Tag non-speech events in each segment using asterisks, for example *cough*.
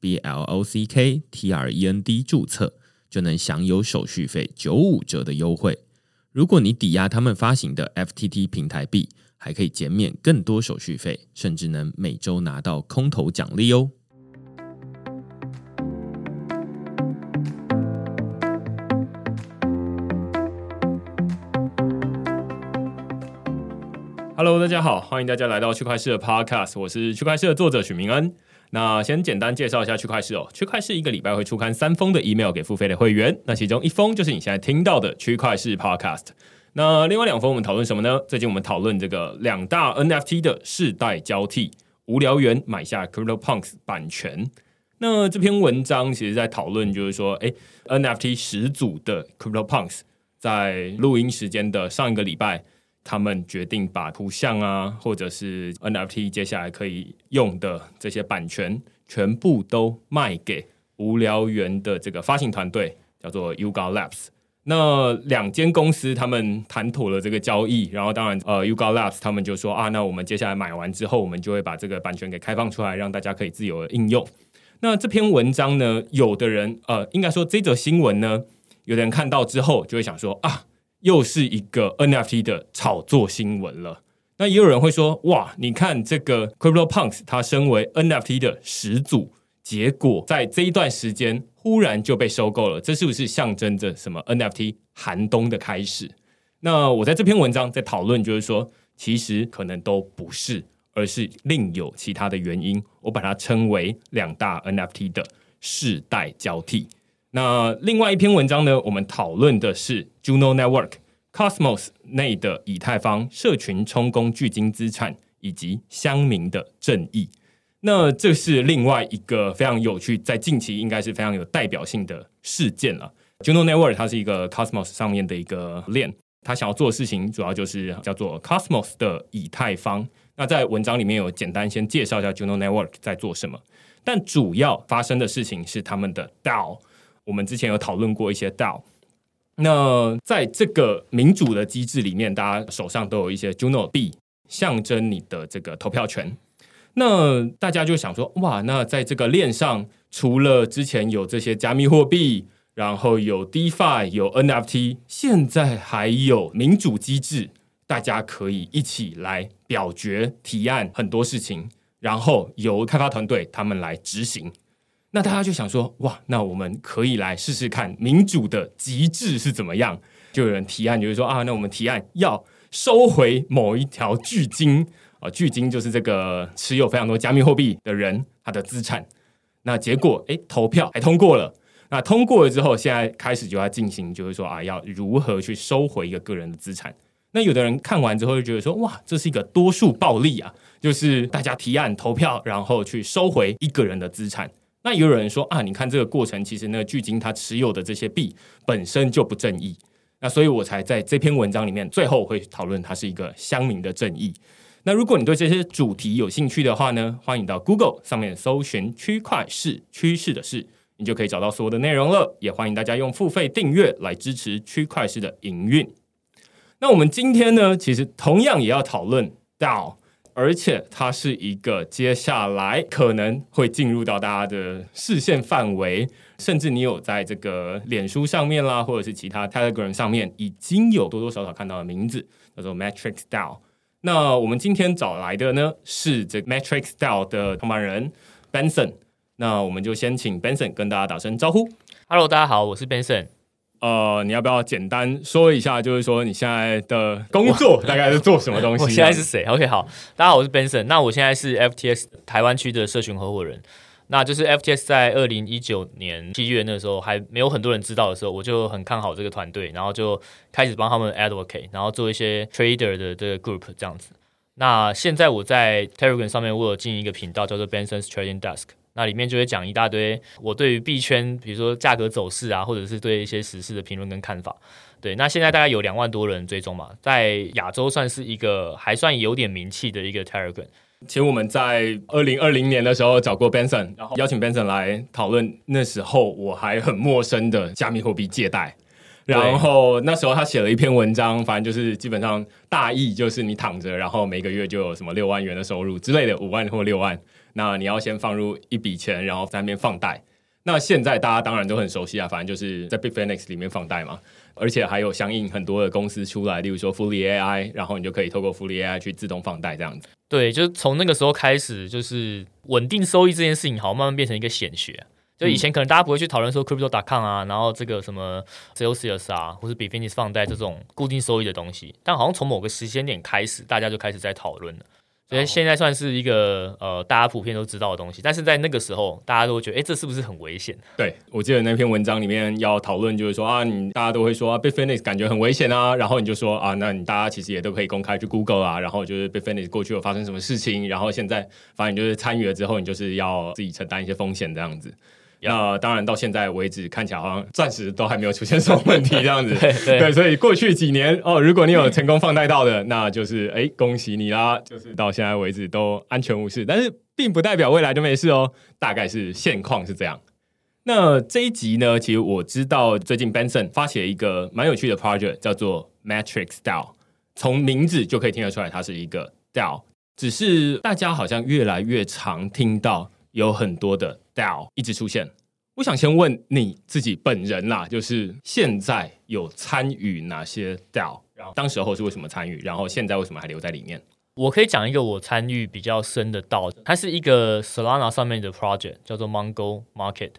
B L O C K T R E N D 注册，就能享有手续费九五折的优惠。如果你抵押他们发行的 F T T 平台币，还可以减免更多手续费，甚至能每周拿到空投奖励哦。Hello，大家好，欢迎大家来到区块势的 Podcast，我是区块势的作者许明恩。那先简单介绍一下区块市哦，区块市一个礼拜会出刊三封的 email 给付费的会员，那其中一封就是你现在听到的区块市 Podcast。那另外两封我们讨论什么呢？最近我们讨论这个两大 NFT 的世代交替，无聊猿买下 CryptoPunks 版权。那这篇文章其实在讨论就是说，哎，NFT 始祖的 CryptoPunks 在录音时间的上一个礼拜。他们决定把图像啊，或者是 NFT 接下来可以用的这些版权，全部都卖给无聊猿的这个发行团队，叫做 Yuga Labs。那两间公司他们谈妥了这个交易，然后当然呃 Yuga Labs 他们就说啊，那我们接下来买完之后，我们就会把这个版权给开放出来，让大家可以自由的应用。那这篇文章呢，有的人呃，应该说这则新闻呢，有的人看到之后就会想说啊。又是一个 NFT 的炒作新闻了。那也有人会说：“哇，你看这个 CryptoPunks，它身为 NFT 的始祖，结果在这一段时间忽然就被收购了，这是不是象征着什么 NFT 寒冬的开始？”那我在这篇文章在讨论，就是说，其实可能都不是，而是另有其他的原因。我把它称为两大 NFT 的世代交替。那另外一篇文章呢，我们讨论的是 Juno Network Cosmos 内的以太坊社群充公巨金资产以及乡民的正义。那这是另外一个非常有趣，在近期应该是非常有代表性的事件了。Juno Network 它是一个 Cosmos 上面的一个链，它想要做的事情主要就是叫做 Cosmos 的以太坊。那在文章里面有简单先介绍一下 Juno Network 在做什么，但主要发生的事情是他们的 DAO。我们之前有讨论过一些 DAO，那在这个民主的机制里面，大家手上都有一些 Juno 币，象征你的这个投票权。那大家就想说，哇，那在这个链上，除了之前有这些加密货币，然后有 DeFi，有 NFT，现在还有民主机制，大家可以一起来表决、提案很多事情，然后由开发团队他们来执行。那大家就想说，哇，那我们可以来试试看民主的极致是怎么样？就有人提案，就是说啊，那我们提案要收回某一条巨鲸啊，巨鲸就是这个持有非常多加密货币的人他的资产。那结果，诶，投票还通过了。那通过了之后，现在开始就要进行，就是说啊，要如何去收回一个个人的资产？那有的人看完之后就觉得说，哇，这是一个多数暴力啊，就是大家提案投票，然后去收回一个人的资产。那也有人说啊，你看这个过程，其实那个巨鲸它持有的这些币本身就不正义。那所以我才在这篇文章里面最后会讨论它是一个乡民的正义。那如果你对这些主题有兴趣的话呢，欢迎到 Google 上面搜寻区块势趋势的事，你就可以找到所有的内容了。也欢迎大家用付费订阅来支持区块势的营运。那我们今天呢，其实同样也要讨论 DAO。而且它是一个接下来可能会进入到大家的视线范围，甚至你有在这个脸书上面啦，或者是其他 Telegram 上面已经有多多少少看到的名字，叫做 Matrix DAO。那我们今天找来的呢是这个 Matrix DAO 的创办人 Benson。那我们就先请 Benson 跟大家打声招呼。Hello，大家好，我是 Benson。呃，你要不要简单说一下，就是说你现在的工作大概是做什么东西？我现在是谁？OK，好，大家好，我是 Benson。那我现在是 FTS 台湾区的社群合伙人。那就是 FTS 在二零一九年七月那时候还没有很多人知道的时候，我就很看好这个团队，然后就开始帮他们 advocate，然后做一些 trader 的这个 group 这样子。那现在我在 Telegram 上面，我有经营一个频道叫做 Benson's Trading Desk。那里面就会讲一大堆我对于币圈，比如说价格走势啊，或者是对一些时事的评论跟看法。对，那现在大概有两万多人追踪嘛，在亚洲算是一个还算有点名气的一个 Telegram。其实我们在二零二零年的时候找过 Benson，然后邀请 Benson 来讨论。那时候我还很陌生的加密货币借贷，然后那时候他写了一篇文章，反正就是基本上大意就是你躺着，然后每个月就有什么六万元的收入之类的，五万或六万。那你要先放入一笔钱，然后在那边放贷。那现在大家当然都很熟悉啊，反正就是在 bitfenix 里面放贷嘛。而且还有相应很多的公司出来，例如说 Fully AI，然后你就可以透过 Fully AI 去自动放贷这样子。对，就是从那个时候开始，就是稳定收益这件事情，好像慢慢变成一个显学。就以前可能大家不会去讨论说 Crypto.com 啊，然后这个什么 Celsius 啊，或是 Bitfinex 放贷这种固定收益的东西，但好像从某个时间点开始，大家就开始在讨论了。所以现在算是一个呃，大家普遍都知道的东西，但是在那个时候，大家都会觉得，哎，这是不是很危险？对，我记得那篇文章里面要讨论，就是说啊，你大家都会说啊，Bitfinex 感觉很危险啊，然后你就说啊，那你大家其实也都可以公开去 Google 啊，然后就是 Bitfinex 过去有发生什么事情，然后现在反正就是参与了之后，你就是要自己承担一些风险这样子。那当然，到现在为止，看起来好像暂时都还没有出现什么问题，这样子。*laughs* 对对，对，所以过去几年哦，如果你有成功放贷到的，那就是哎，恭喜你啦！就是到现在为止都安全无事，但是并不代表未来就没事哦。大概是现况是这样。那这一集呢，其实我知道最近 Benson 发起了一个蛮有趣的 project，叫做 Matrix DAO。从名字就可以听得出来，它是一个 DAO，只是大家好像越来越常听到。有很多的 DAO 一直出现，我想先问你自己本人啦，就是现在有参与哪些 DAO？然后当时候是为什么参与？然后现在为什么还留在里面？我可以讲一个我参与比较深的 DAO，它是一个 Solana 上面的 project，叫做 Mongo Market。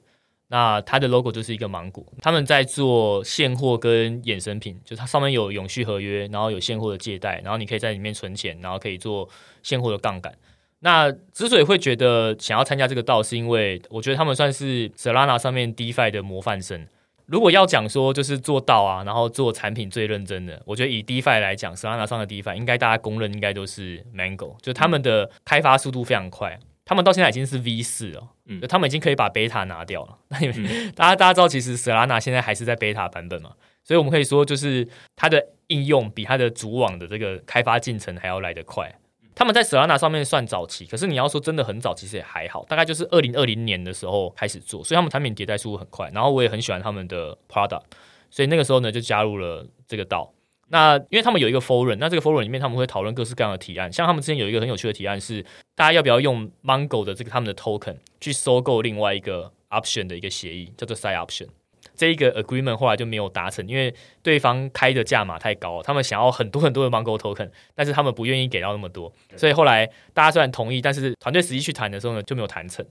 那它的 logo 就是一个芒果，他们在做现货跟衍生品，就它上面有永续合约，然后有现货的借贷，然后你可以在里面存钱，然后可以做现货的杠杆。那之所以会觉得想要参加这个道，是因为我觉得他们算是 Solana 上面 DeFi 的模范生。如果要讲说就是做道啊，然后做产品最认真的，我觉得以 DeFi 来讲，Solana 上的 DeFi 应该大家公认应该都是 Mango，就他们的开发速度非常快，他们到现在已经是 V 四了，嗯，就他们已经可以把 Beta 拿掉了。那你们大家大家知道，其实 Solana 现在还是在 Beta 版本嘛，所以我们可以说就是它的应用比它的主网的这个开发进程还要来得快。他们在 Solana 上面算早期，可是你要说真的很早，其实也还好，大概就是二零二零年的时候开始做，所以他们产品迭代速度很快。然后我也很喜欢他们的 product，所以那个时候呢就加入了这个道。那因为他们有一个 forum，那这个 forum 里面他们会讨论各式各样的提案，像他们之前有一个很有趣的提案是，大家要不要用 Mongo 的这个他们的 token 去收购另外一个 option 的一个协议，叫做 side option。这一个 agreement 后来就没有达成，因为对方开的价码太高，他们想要很多很多的 Mongo token，但是他们不愿意给到那么多，所以后来大家虽然同意，但是团队实际去谈的时候呢就没有谈成。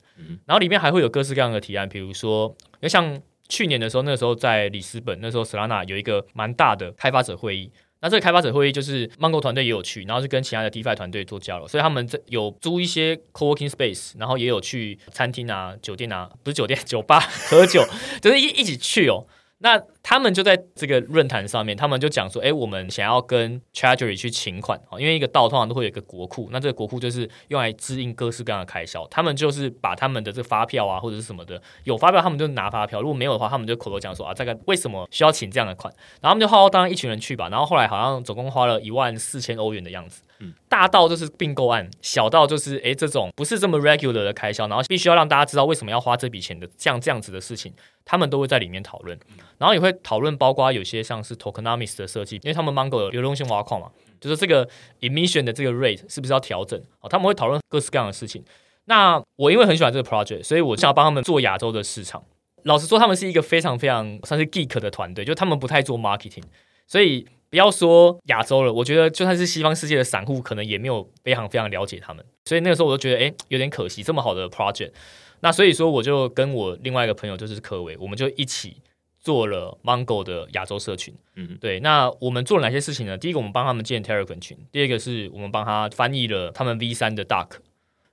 然后里面还会有各式各样的提案，比如说，像去年的时候，那个时候在里斯本，那时候 Solana 有一个蛮大的开发者会议。那这个开发者会议就是，Mango 团队也有去，然后是跟其他的 DeFi 团队做交流，所以他们有租一些 Co-working Space，然后也有去餐厅啊、酒店啊，不是酒店，酒吧 *laughs* 喝酒，就是一一起去哦。那他们就在这个论坛上面，他们就讲说，哎，我们想要跟 Treasury 去请款啊，因为一个道通常都会有一个国库，那这个国库就是用来支应各式各样的开销。他们就是把他们的这个发票啊，或者是什么的，有发票他们就拿发票，如果没有的话，他们就口头讲说啊，这个为什么需要请这样的款？然后他们就浩浩荡一群人去吧，然后后来好像总共花了一万四千欧元的样子。大到就是并购案，小到就是哎这种不是这么 regular 的开销，然后必须要让大家知道为什么要花这笔钱的，像这样子的事情。他们都会在里面讨论，然后也会讨论，包括有些像是 tokenomics 的设计，因为他们 Mongo 有流动性挖矿嘛，就是这个 emission 的这个 rate 是不是要调整？哦，他们会讨论各式各样的事情。那我因为很喜欢这个 project，所以我想要帮他们做亚洲的市场。老实说，他们是一个非常非常算是 geek 的团队，就他们不太做 marketing，所以不要说亚洲了，我觉得就算是西方世界的散户，可能也没有非常非常了解他们。所以那个时候我就觉得，哎，有点可惜，这么好的 project。那所以说，我就跟我另外一个朋友，就是柯维，我们就一起做了 Mongo 的亚洲社群。嗯，对。那我们做了哪些事情呢？第一个，我们帮他们建 Telegram 群；第二个，是我们帮他翻译了他们 V 三的 duck；。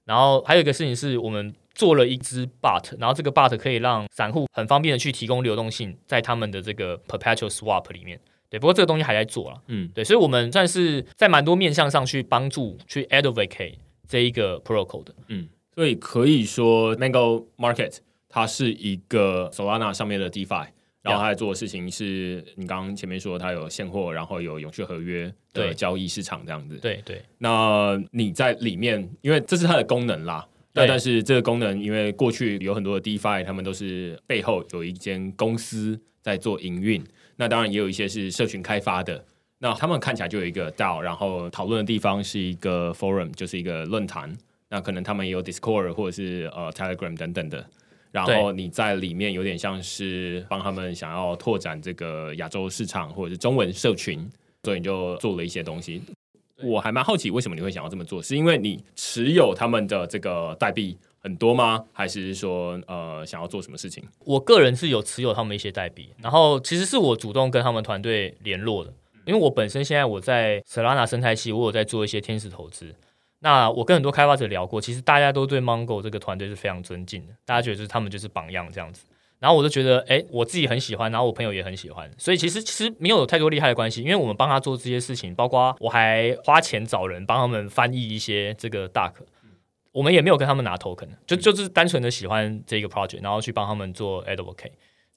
然后还有一个事情是我们做了一支 Bot，然后这个 Bot 可以让散户很方便的去提供流动性在他们的这个 Perpetual Swap 里面。对，不过这个东西还在做了。嗯，对。所以我们算是在蛮多面向上去帮助去 Advocate 这一个 Protocol 的。嗯。所以可以说，Mango Market 它是一个 Solana 上面的 DeFi，然后它在做的事情是你刚刚前面说它有现货，然后有永续合约的交易市场这样子。对对。那你在里面，因为这是它的功能啦。那。但是这个功能，因为过去有很多的 DeFi，他们都是背后有一间公司在做营运。那当然也有一些是社群开发的。那他们看起来就有一个 DAO，然后讨论的地方是一个 Forum，就是一个论坛。那可能他们也有 Discord 或者是呃 Telegram 等等的，然后你在里面有点像是帮他们想要拓展这个亚洲市场或者是中文社群，所以你就做了一些东西。我还蛮好奇，为什么你会想要这么做？是因为你持有他们的这个代币很多吗？还是说呃想要做什么事情？我个人是有持有他们一些代币，然后其实是我主动跟他们团队联络的，因为我本身现在我在 Solana 生态系，我有在做一些天使投资。那我跟很多开发者聊过，其实大家都对 Mongo 这个团队是非常尊敬的，大家觉得就是他们就是榜样这样子。然后我就觉得，哎，我自己很喜欢，然后我朋友也很喜欢，所以其实其实没有太多厉害的关系，因为我们帮他做这些事情，包括我还花钱找人帮他们翻译一些这个 Doc，我们也没有跟他们拿 Token，就就是单纯的喜欢这个 project，然后去帮他们做 Advocate。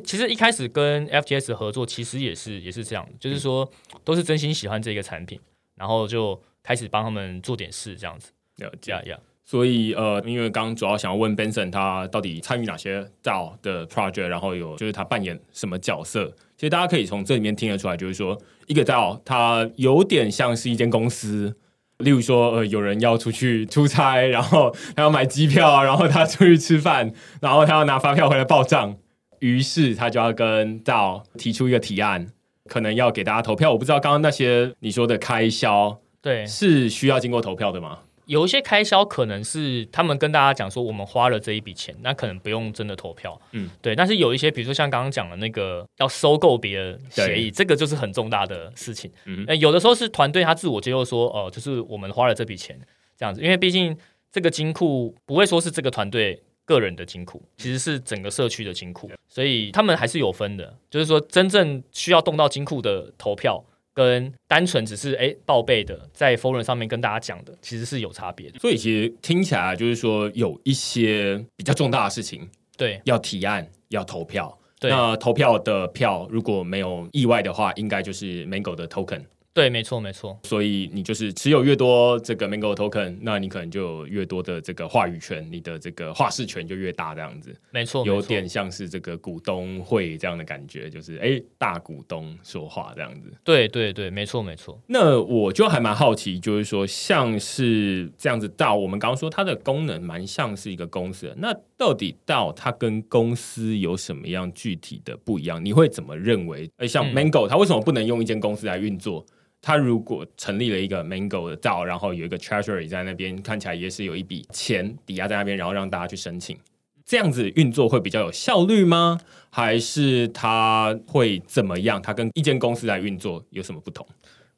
其实一开始跟 FTS 合作，其实也是也是这样，就是说都是真心喜欢这个产品，然后就。开始帮他们做点事，这样子。了解呀。所以呃，因为刚刚主要想要问 Benson 他到底参与哪些 DAO 的 project，然后有就是他扮演什么角色。其实大家可以从这里面听得出来，就是说一个 DAO 它有点像是一间公司。例如说，呃，有人要出去出差，然后他要买机票，然后他出去吃饭，然后他要拿发票回来报账，于是他就要跟 DAO 提出一个提案，可能要给大家投票。我不知道刚刚那些你说的开销。对，是需要经过投票的吗？有一些开销可能是他们跟大家讲说，我们花了这一笔钱，那可能不用真的投票。嗯，对。但是有一些，比如说像刚刚讲的那个要收购别的协议，这个就是很重大的事情。嗯，有的时候是团队他自我揭露说，哦、呃，就是我们花了这笔钱这样子，因为毕竟这个金库不会说是这个团队个人的金库，其实是整个社区的金库，所以他们还是有分的。就是说，真正需要动到金库的投票。跟单纯只是哎报备的，在 forum 上面跟大家讲的，其实是有差别的。所以其实听起来就是说有一些比较重大的事情，对，要提案要投票。对，那投票的票如果没有意外的话，应该就是 Mango 的 token。对，没错，没错。所以你就是持有越多这个 Mango token，那你可能就有越多的这个话语权，你的这个话事权就越大，这样子。没错，有点像是这个股东会这样的感觉，就是哎，大股东说话这样子。对对对，没错没错。那我就还蛮好奇，就是说像是这样子到我们刚刚说它的功能蛮像是一个公司，那到底到它跟公司有什么样具体的不一样？你会怎么认为？哎，像 Mango，它为什么不能用一间公司来运作？他如果成立了一个 Mango 的 DAO，然后有一个 Treasury 在那边，看起来也是有一笔钱抵押在那边，然后让大家去申请，这样子运作会比较有效率吗？还是他会怎么样？他跟一间公司来运作有什么不同？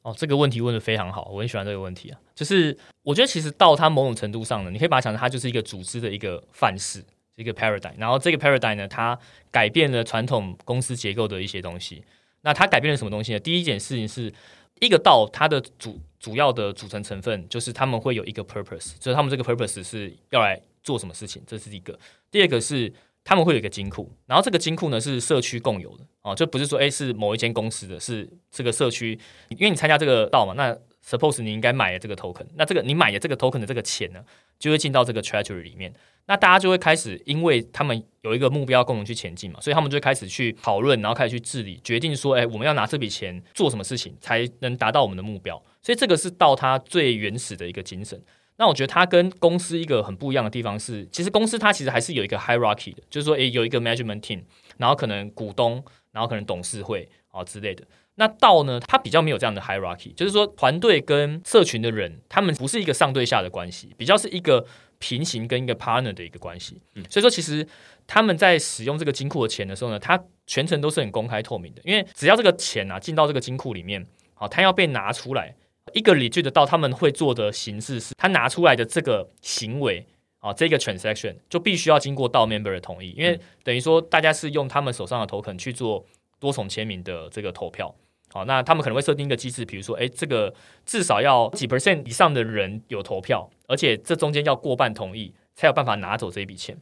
哦，这个问题问得非常好，我很喜欢这个问题啊。就是我觉得其实到它某种程度上呢，你可以把它想成它就是一个组织的一个范式，一个 paradigm。然后这个 paradigm 呢，它改变了传统公司结构的一些东西。那它改变了什么东西呢？第一件事情是。一个道它的主主要的组成成分就是他们会有一个 purpose，就是他们这个 purpose 是要来做什么事情，这是一个。第二个是他们会有一个金库，然后这个金库呢是社区共有的啊，就不是说诶是某一间公司的，是这个社区，因为你参加这个道嘛，那 suppose 你应该买了这个 token，那这个你买的这个 token 的这个钱呢，就会进到这个 treasury 里面。那大家就会开始，因为他们有一个目标共同去前进嘛，所以他们就会开始去讨论，然后开始去治理，决定说，哎，我们要拿这笔钱做什么事情才能达到我们的目标。所以这个是到它最原始的一个精神。那我觉得它跟公司一个很不一样的地方是，其实公司它其实还是有一个 hierarchy 的，就是说，哎，有一个 management team，然后可能股东，然后可能董事会啊之类的。那 DAO 呢，它比较没有这样的 hierarchy，就是说团队跟社群的人，他们不是一个上对下的关系，比较是一个。平行跟一个 partner 的一个关系，所以说其实他们在使用这个金库的钱的时候呢，它全程都是很公开透明的，因为只要这个钱啊进到这个金库里面，好，它要被拿出来，一个 legit 的 DAO 他们会做的形式是，他拿出来的这个行为啊，这个 transaction 就必须要经过 DAO member 的同意，因为等于说大家是用他们手上的 token 去做多重签名的这个投票。好，那他们可能会设定一个机制，比如说，哎，这个至少要几 percent 以上的人有投票，而且这中间要过半同意，才有办法拿走这一笔钱。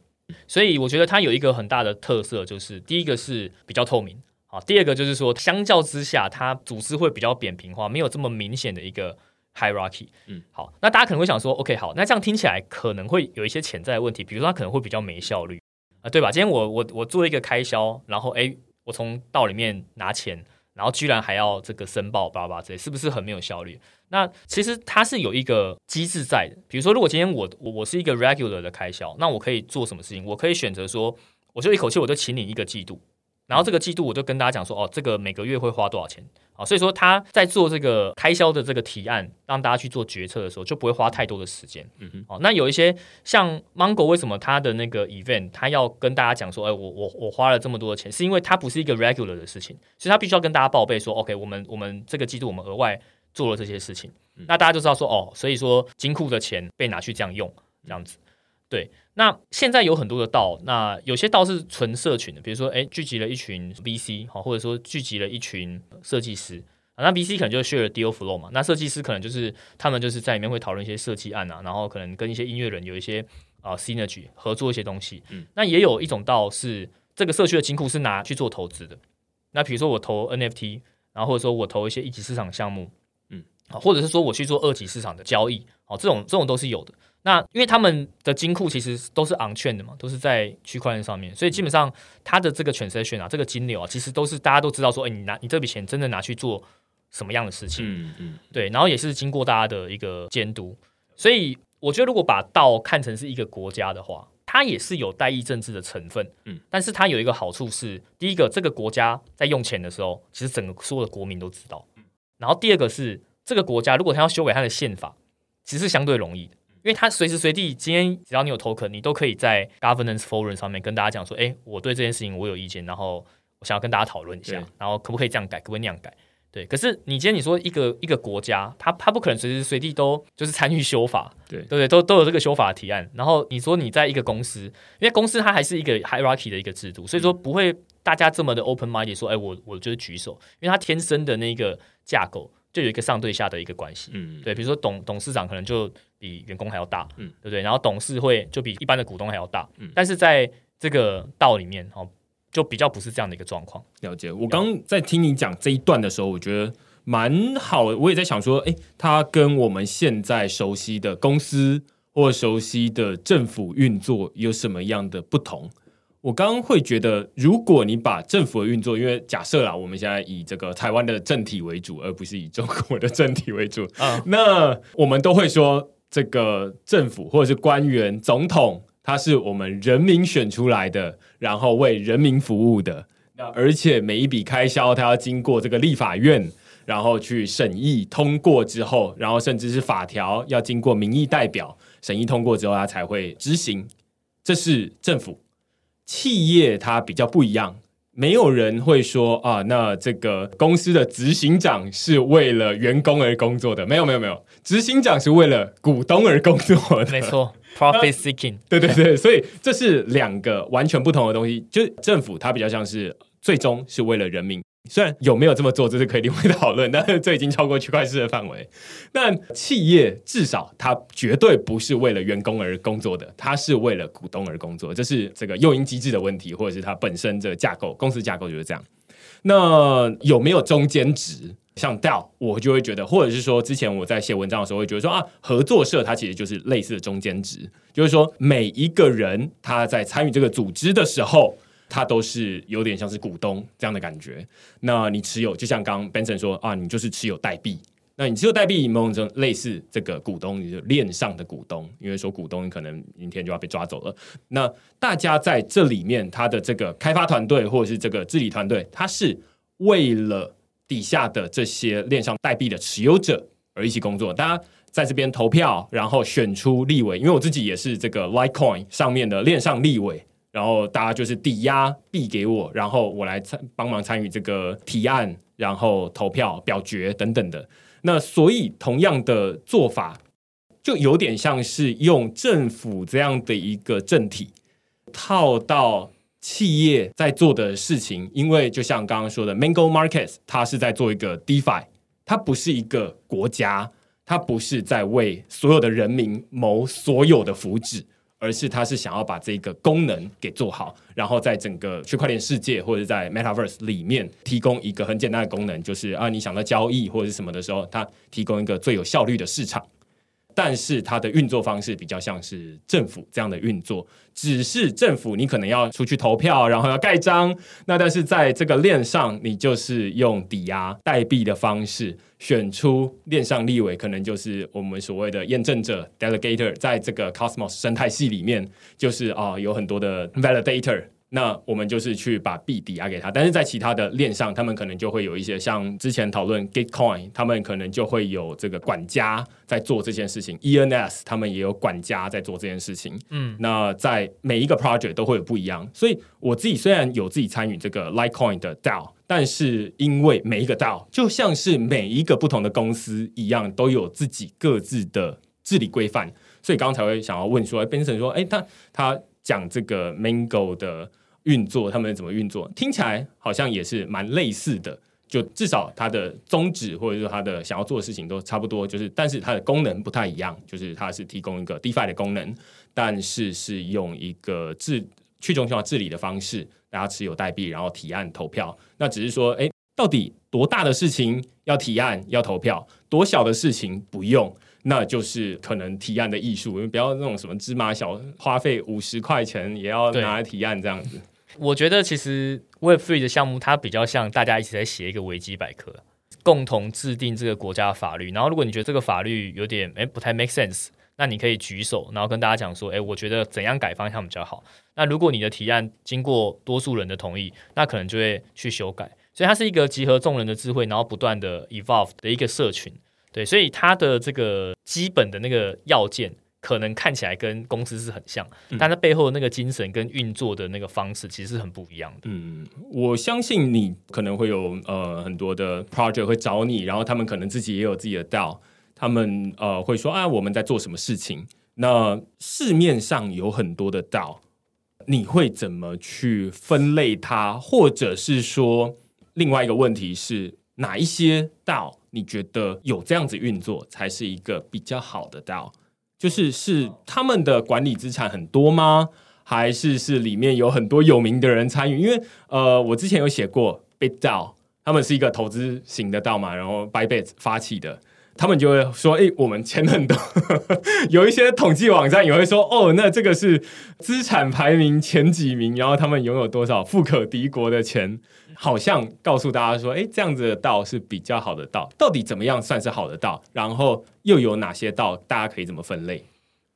所以我觉得它有一个很大的特色，就是第一个是比较透明，好，第二个就是说，相较之下，它组织会比较扁平化，没有这么明显的一个 hierarchy。嗯，好，那大家可能会想说，OK，好，那这样听起来可能会有一些潜在的问题，比如说它可能会比较没效率啊，对吧？今天我我我做一个开销，然后诶，我从道里面拿钱。然后居然还要这个申报叭叭这些，是不是很没有效率？那其实它是有一个机制在的。比如说，如果今天我我我是一个 regular 的开销，那我可以做什么事情？我可以选择说，我就一口气我就请你一个季度，然后这个季度我就跟大家讲说，哦，这个每个月会花多少钱。啊，所以说他在做这个开销的这个提案，让大家去做决策的时候，就不会花太多的时间。嗯哼，哦，那有一些像 Mongo，为什么他的那个 event，他要跟大家讲说，哎，我我我花了这么多的钱，是因为它不是一个 regular 的事情，所以他必须要跟大家报备说，OK，我们我们这个季度我们额外做了这些事情，那大家就知道说，哦，所以说金库的钱被拿去这样用，这样子。对，那现在有很多的道，那有些道是纯社群的，比如说，哎，聚集了一群 VC，好，或者说聚集了一群设计师啊，那 VC 可能就 share deal flow 嘛，那设计师可能就是他们就是在里面会讨论一些设计案啊，然后可能跟一些音乐人有一些啊 synergy 合作一些东西。嗯，那也有一种道是这个社区的金库是拿去做投资的，那比如说我投 NFT，然后或者说我投一些一级市场项目，嗯，啊，或者是说我去做二级市场的交易，哦，这种这种都是有的。那因为他们的金库其实都是 on chain 的嘛，都是在区块链上面，所以基本上它的这个 transaction 啊，这个金流啊，其实都是大家都知道说，哎，你拿你这笔钱真的拿去做什么样的事情？嗯嗯，对，然后也是经过大家的一个监督，所以我觉得如果把道看成是一个国家的话，它也是有代议政治的成分，嗯，但是它有一个好处是，第一个这个国家在用钱的时候，其实整个所有的国民都知道，然后第二个是这个国家如果他要修改他的宪法，其实是相对容易的。因为他随时随地，今天只要你有 token，你都可以在 governance forum 上面跟大家讲说，哎，我对这件事情我有意见，然后我想要跟大家讨论一下，然后可不可以这样改，可不可以那样改？对。可是你今天你说一个一个国家，他他不可能随时随地都就是参与修法，对对对，都都有这个修法的提案。然后你说你在一个公司，因为公司它还是一个 hierarchy 的一个制度，所以说不会大家这么的 open minded 说，哎，我我就是举手，因为它天生的那个架构。就有一个上对下的一个关系，嗯，对，比如说董董事长可能就比员工还要大，嗯，对不对？然后董事会就比一般的股东还要大，嗯，但是在这个道里面，哦，就比较不是这样的一个状况。了解。我刚在听你讲这一段的时候，我觉得蛮好。我也在想说，哎，它跟我们现在熟悉的公司或熟悉的政府运作有什么样的不同？我刚刚会觉得，如果你把政府的运作，因为假设啦，我们现在以这个台湾的政体为主，而不是以中国的政体为主，啊，那我们都会说，这个政府或者是官员、总统，他是我们人民选出来的，然后为人民服务的。那而且每一笔开销，他要经过这个立法院，然后去审议通过之后，然后甚至是法条要经过民意代表审议通过之后，他才会执行。这是政府。企业它比较不一样，没有人会说啊，那这个公司的执行长是为了员工而工作的，没有没有没有，执行长是为了股东而工作的，没错，*laughs* profit seeking，对对对，所以这是两个完全不同的东西，就政府它比较像是最终是为了人民。虽然有没有这么做，这是可以另外讨论，*laughs* 但是这已经超过区块链的范围。那企业至少它绝对不是为了员工而工作的，它是为了股东而工作，这是这个诱因机制的问题，或者是它本身的架构，公司架构就是这样。那有没有中间值？像 DAO，我就会觉得，或者是说，之前我在写文章的时候会觉得说啊，合作社它其实就是类似的中间值，就是说每一个人他在参与这个组织的时候。它都是有点像是股东这样的感觉。那你持有，就像刚刚 Benson 说啊，你就是持有代币。那你持有代币，某种类似这个股东，你就链上的股东。因为说股东，可能明天就要被抓走了。那大家在这里面，他的这个开发团队或者是这个治理团队，他是为了底下的这些链上代币的持有者而一起工作。大家在这边投票，然后选出立委。因为我自己也是这个 Litecoin 上面的链上立委。然后大家就是抵押币给我，然后我来参帮忙参与这个提案，然后投票、表决等等的。那所以同样的做法，就有点像是用政府这样的一个政体套到企业在做的事情。因为就像刚刚说的，Mango Markets，它是在做一个 DeFi，它不是一个国家，它不是在为所有的人民谋所有的福祉。而是他是想要把这个功能给做好，然后在整个区块链世界或者在 Metaverse 里面提供一个很简单的功能，就是啊，你想到交易或者是什么的时候，它提供一个最有效率的市场。但是它的运作方式比较像是政府这样的运作，只是政府你可能要出去投票，然后要盖章。那但是在这个链上，你就是用抵押代币的方式选出链上立委，可能就是我们所谓的验证者 （delegator）。在这个 Cosmos 生态系里面，就是啊有很多的 validator。那我们就是去把币抵押给他，但是在其他的链上，他们可能就会有一些像之前讨论 Gitcoin，他们可能就会有这个管家在做这件事情，ENS 他们也有管家在做这件事情。嗯，那在每一个 project 都会有不一样，所以我自己虽然有自己参与这个 Litecoin 的 DAO，但是因为每一个 DAO 就像是每一个不同的公司一样，都有自己各自的治理规范，所以刚刚才会想要问说，Benson 说，哎，他他讲这个 Mango 的。运作他们怎么运作？听起来好像也是蛮类似的，就至少它的宗旨或者说它的想要做的事情都差不多，就是但是它的功能不太一样，就是它是提供一个 DeFi 的功能，但是是用一个治去中心化治理的方式，大家持有代币然后提案投票。那只是说，哎，到底多大的事情要提案要投票，多小的事情不用？那就是可能提案的艺术，不要那种什么芝麻小花费五十块钱也要拿来提案这样子。我觉得其实 Web Free 的项目，它比较像大家一起在写一个维基百科，共同制定这个国家的法律。然后，如果你觉得这个法律有点诶不太 make sense，那你可以举手，然后跟大家讲说，诶，我觉得怎样改方向比较好。那如果你的提案经过多数人的同意，那可能就会去修改。所以它是一个集合众人的智慧，然后不断的 evolve 的一个社群。对，所以它的这个基本的那个要件。可能看起来跟公司是很像，但它背后的那个精神跟运作的那个方式其实是很不一样的。嗯，我相信你可能会有呃很多的 project 会找你，然后他们可能自己也有自己的 DAO，他们呃会说啊我们在做什么事情。那市面上有很多的 DAO，你会怎么去分类它？或者是说另外一个问题是哪一些道你觉得有这样子运作才是一个比较好的道就是是他们的管理资产很多吗？还是是里面有很多有名的人参与？因为呃，我之前有写过 Big DAO，他们是一个投资型的道嘛，然后 Bybit 发起的，他们就会说：“哎，我们钱很多。*laughs* ”有一些统计网站也会说：“哦，那这个是资产排名前几名，然后他们拥有多少富可敌国的钱。”好像告诉大家说，哎，这样子的道是比较好的道，到底怎么样算是好的道？然后又有哪些道，大家可以怎么分类？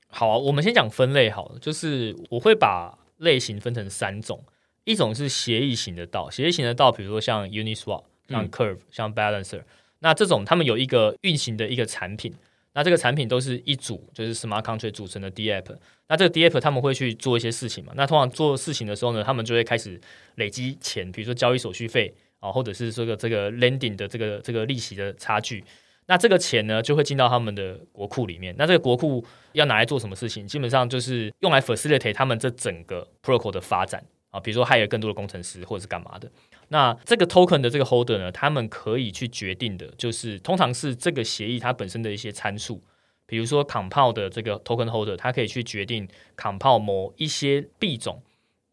好啊，我们先讲分类好了，就是我会把类型分成三种，一种是协议型的道，协议型的道，比如说像 Uniswap、像 Curve、嗯、像 Balancer，那这种他们有一个运行的一个产品。那这个产品都是一组，就是 smart contract 组成的 DApp。那这个 DApp 他们会去做一些事情嘛？那通常做事情的时候呢，他们就会开始累积钱，比如说交易手续费啊，或者是这个这个 lending 的这个这个利息的差距。那这个钱呢，就会进到他们的国库里面。那这个国库要拿来做什么事情？基本上就是用来 facilitate 他们这整个 protocol 的发展啊，比如说 hire 更多的工程师或者是干嘛的。那这个 token 的这个 holder 呢，他们可以去决定的，就是通常是这个协议它本身的一些参数，比如说 compound 的这个 token holder，它可以去决定 compound 某一些币种，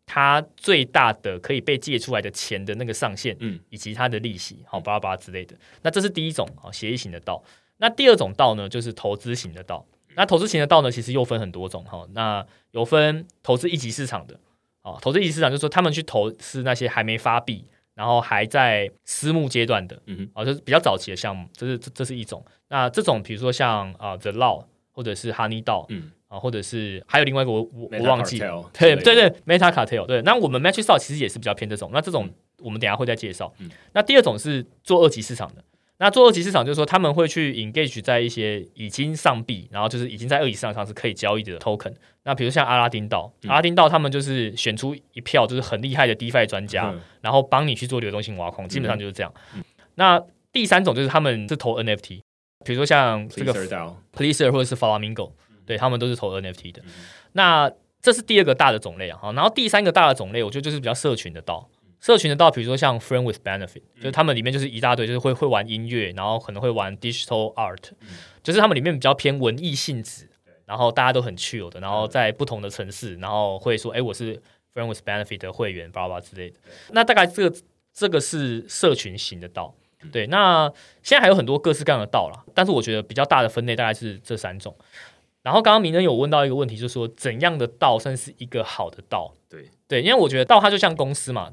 它最大的可以被借出来的钱的那个上限，嗯，以及它的利息，好巴拉巴拉之类的。那这是第一种啊，协议型的道。那第二种道呢，就是投资型的道。那投资型的道呢，其实又分很多种哈。那有分投资一级市场的，啊，投资一级市场就是说他们去投资那些还没发币。然后还在私募阶段的，嗯就是比较早期的项目，这是这这是一种。那这种比如说像啊、呃、The Law 或者是 Honey DAO，嗯，啊，或者是还有另外一个我我我忘记了，对对对，Meta Cartel，对。那我们 Matrix DAO 其实也是比较偏这种。那这种我们等下会再介绍。嗯，那第二种是做二级市场的。那做二级市场就是说他们会去 engage 在一些已经上币，然后就是已经在二级市场上是可以交易的 token。那比如像阿拉丁道，阿拉丁道他们就是选出一票就是很厉害的 DeFi 专家，嗯、然后帮你去做流动性挖矿，基本上就是这样。嗯、那第三种就是他们是投 NFT，比如说像这个 Pleasr 或者是 Flamingo，对他们都是投 NFT 的。嗯、那这是第二个大的种类啊。然后第三个大的种类，我觉得就是比较社群的道，社群的道，比如说像 Friend with Benefit，就是他们里面就是一大堆，就是会会玩音乐，然后可能会玩 Digital Art，就是他们里面比较偏文艺性质。然后大家都很 chill 的，然后在不同的城市，然后会说，哎，我是 Friend with Benefit 的会员，巴拉巴拉之类的。那大概这个这个是社群型的道。对，那现在还有很多各式各样的道了，但是我觉得比较大的分类大概是这三种。然后刚刚明恩有问到一个问题，就是说怎样的道算是一个好的道？对对，因为我觉得道它就像公司嘛，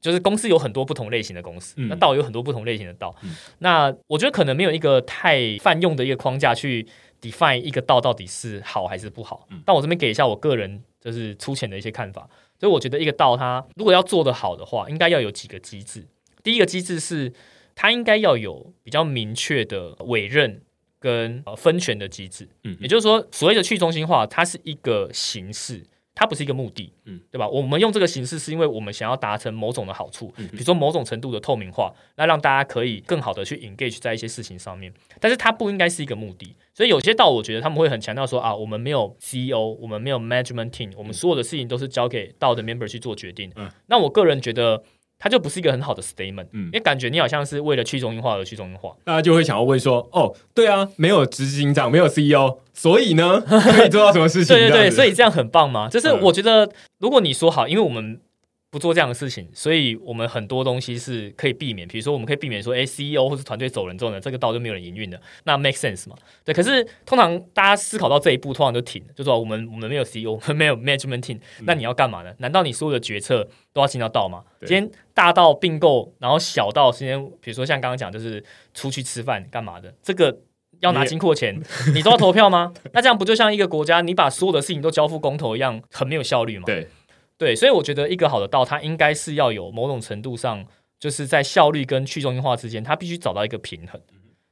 就是公司有很多不同类型的公司，嗯、那道有很多不同类型的道。嗯、那我觉得可能没有一个太泛用的一个框架去 define 一个道到底是好还是不好。嗯、但我这边给一下我个人就是粗浅的一些看法。所以我觉得一个道它如果要做得好的话，应该要有几个机制。第一个机制是。它应该要有比较明确的委任跟呃分权的机制，嗯，也就是说，所谓的去中心化，它是一个形式，它不是一个目的，嗯，对吧？我们用这个形式是因为我们想要达成某种的好处，嗯，比如说某种程度的透明化，那让大家可以更好的去 engage 在一些事情上面，但是它不应该是一个目的，所以有些道我觉得他们会很强调说啊，我们没有 CEO，我们没有 management team，我们所有的事情都是交给道的 member 去做决定，嗯，那我个人觉得。它就不是一个很好的 statement，嗯，因为感觉你好像是为了去中心化而去中心化，大家就会想要问说，哦，对啊，没有执行长，没有 CEO，所以呢，可以做到什么事情？*laughs* 对对对，所以这样很棒吗？就是我觉得，如果你说好，因为我们。不做这样的事情，所以我们很多东西是可以避免。比如说，我们可以避免说，哎，CEO 或是团队走人之后呢，这个道就没有人营运的，那 make sense 嘛？对。可是通常大家思考到这一步，通常就停了，就说我们我们没有 CEO，我们没有 management team，那你要干嘛呢？难道你所有的决策都要进到道吗？今天大到并购，然后小到今天，比如说像刚刚讲，就是出去吃饭干嘛的，这个要拿金库钱，*laughs* 你都要投票吗？那这样不就像一个国家，你把所有的事情都交付公投一样，很没有效率吗？对。对，所以我觉得一个好的道，它应该是要有某种程度上，就是在效率跟去中心化之间，它必须找到一个平衡。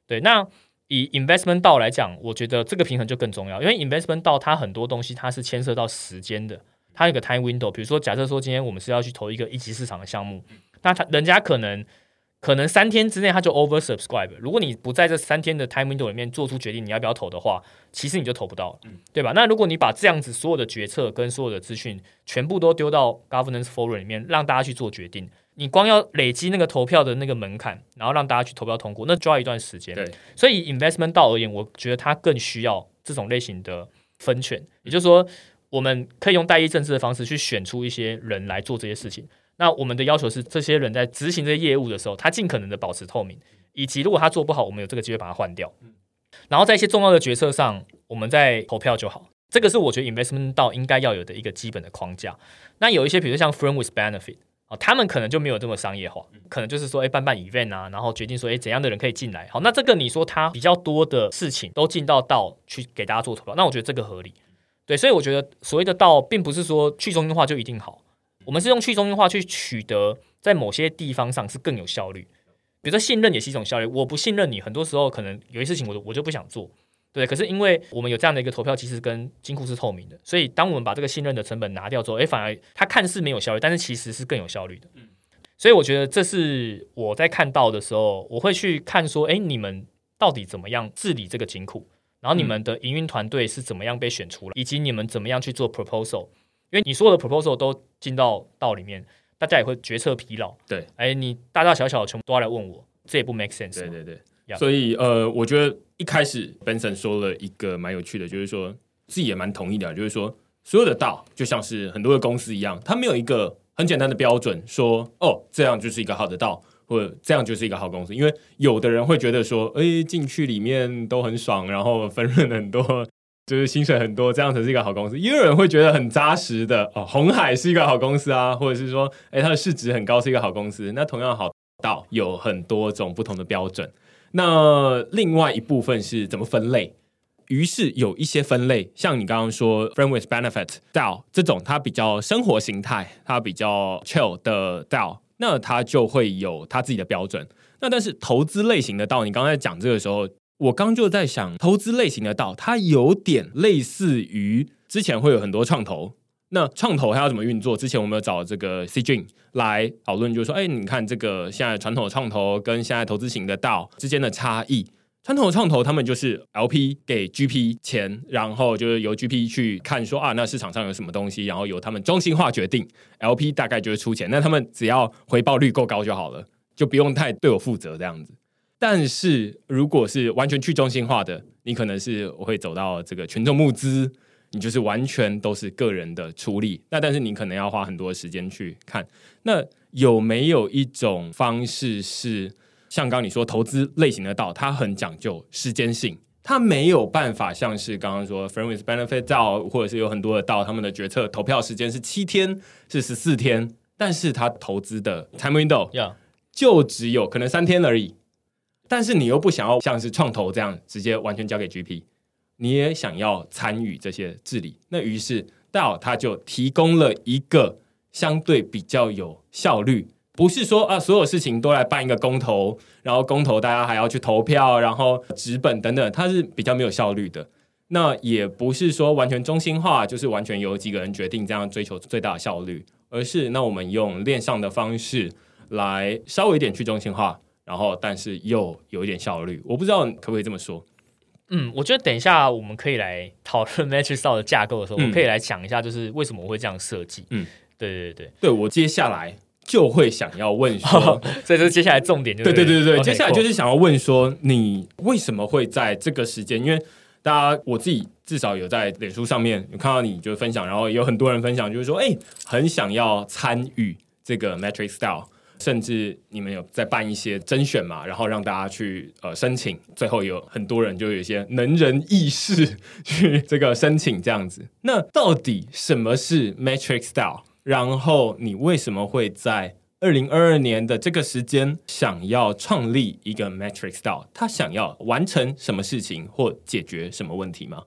对，那以 investment 道来讲，我觉得这个平衡就更重要，因为 investment 道它很多东西它是牵涉到时间的，它有个 time window。比如说，假设说今天我们是要去投一个一级市场的项目，那它人家可能。可能三天之内他就 oversubscribe。如果你不在这三天的 time window 里面做出决定，你要不要投的话，其实你就投不到了，嗯、对吧？那如果你把这样子所有的决策跟所有的资讯全部都丢到 governance forum 里面，让大家去做决定，你光要累积那个投票的那个门槛，然后让大家去投票通过，那就要一段时间。对，所以以 investment 道而言，我觉得它更需要这种类型的分权，也就是说，我们可以用代议政治的方式去选出一些人来做这些事情。那我们的要求是，这些人在执行这些业务的时候，他尽可能的保持透明，以及如果他做不好，我们有这个机会把他换掉。然后在一些重要的决策上，我们再投票就好。这个是我觉得 investment 到应该要有的一个基本的框架。那有一些，比如说像 friend with benefit 啊，他们可能就没有这么商业化，可能就是说，哎，办办 event 啊，然后决定说，哎，怎样的人可以进来。好，那这个你说他比较多的事情都进到道去给大家做投票，那我觉得这个合理。对，所以我觉得所谓的道，并不是说去中心化就一定好。我们是用去中心化去取得在某些地方上是更有效率，比如说信任也是一种效率。我不信任你，很多时候可能有些事情我我就不想做，对。可是因为我们有这样的一个投票机制跟金库是透明的，所以当我们把这个信任的成本拿掉之后，诶，反而它看似没有效率，但是其实是更有效率的。所以我觉得这是我在看到的时候，我会去看说，诶，你们到底怎么样治理这个金库？然后你们的营运团队是怎么样被选出来，以及你们怎么样去做 proposal。因为你所有的 proposal 都进到道里面，大家也会决策疲劳。对，哎，你大大小小的全部都要来问我，这也不 make sense。对对对，Yeah. 所以呃，我觉得一开始 Benson 说了一个蛮有趣的，就是说自己也蛮同意的，就是说所有的道就像是很多的公司一样，它没有一个很简单的标准，说哦这样就是一个好的道，或者这样就是一个好公司。因为有的人会觉得说，哎，进去里面都很爽，然后分润很多。就是薪水很多，这样才是一个好公司。也有人会觉得很扎实的哦，红海是一个好公司啊，或者是说，哎，它的市值很高，是一个好公司。那同样好道有很多种不同的标准。那另外一部分是怎么分类？于是有一些分类，像你刚刚说 Friend with Benefit 道这种，它比较生活形态，它比较 chill 的道，那它就会有它自己的标准。那但是投资类型的道，你刚才讲这个时候。我刚就在想，投资类型的道，它有点类似于之前会有很多创投。那创投它要怎么运作？之前我们有找这个 C 君来讨论，就是说，哎，你看这个现在传统的创投跟现在投资型的道之间的差异。传统的创投他们就是 LP 给 GP 钱，然后就是由 GP 去看说啊，那市场上有什么东西，然后由他们中心化决定，LP 大概就是出钱，那他们只要回报率够高就好了，就不用太对我负责这样子。但是如果是完全去中心化的，你可能是我会走到这个群众募资，你就是完全都是个人的出力。那但是你可能要花很多时间去看。那有没有一种方式是像刚刚你说投资类型的道，它很讲究时间性，它没有办法像是刚刚说 Friend with Benefit 道，或者是有很多的道，他们的决策投票时间是七天，是十四天，但是他投资的 time window 就只有可能三天而已。但是你又不想要像是创投这样直接完全交给 GP，你也想要参与这些治理。那于是 DAO 他就提供了一个相对比较有效率，不是说啊所有事情都来办一个公投，然后公投大家还要去投票，然后纸本等等，它是比较没有效率的。那也不是说完全中心化，就是完全由几个人决定这样追求最大的效率，而是那我们用链上的方式来稍微一点去中心化。然后，但是又有一点效率，我不知道可不可以这么说。嗯，我觉得等一下我们可以来讨论 Matrix 的架构的时候，嗯、我们可以来讲一下，就是为什么我会这样设计。嗯，对对对对，我接下来就会想要问说，*laughs* 所以这接下来重点就是，对对对对对，okay, 接下来就是想要问说，你为什么会在这个时间？因为大家我自己至少有在脸书上面有看到你就分享，然后有很多人分享，就是说，哎，很想要参与这个 Matrix DAO。甚至你们有在办一些甄选嘛，然后让大家去呃申请，最后有很多人就有一些能人异士去这个申请这样子。那到底什么是 Matrix DAO？然后你为什么会在二零二二年的这个时间想要创立一个 Matrix DAO？他想要完成什么事情或解决什么问题吗？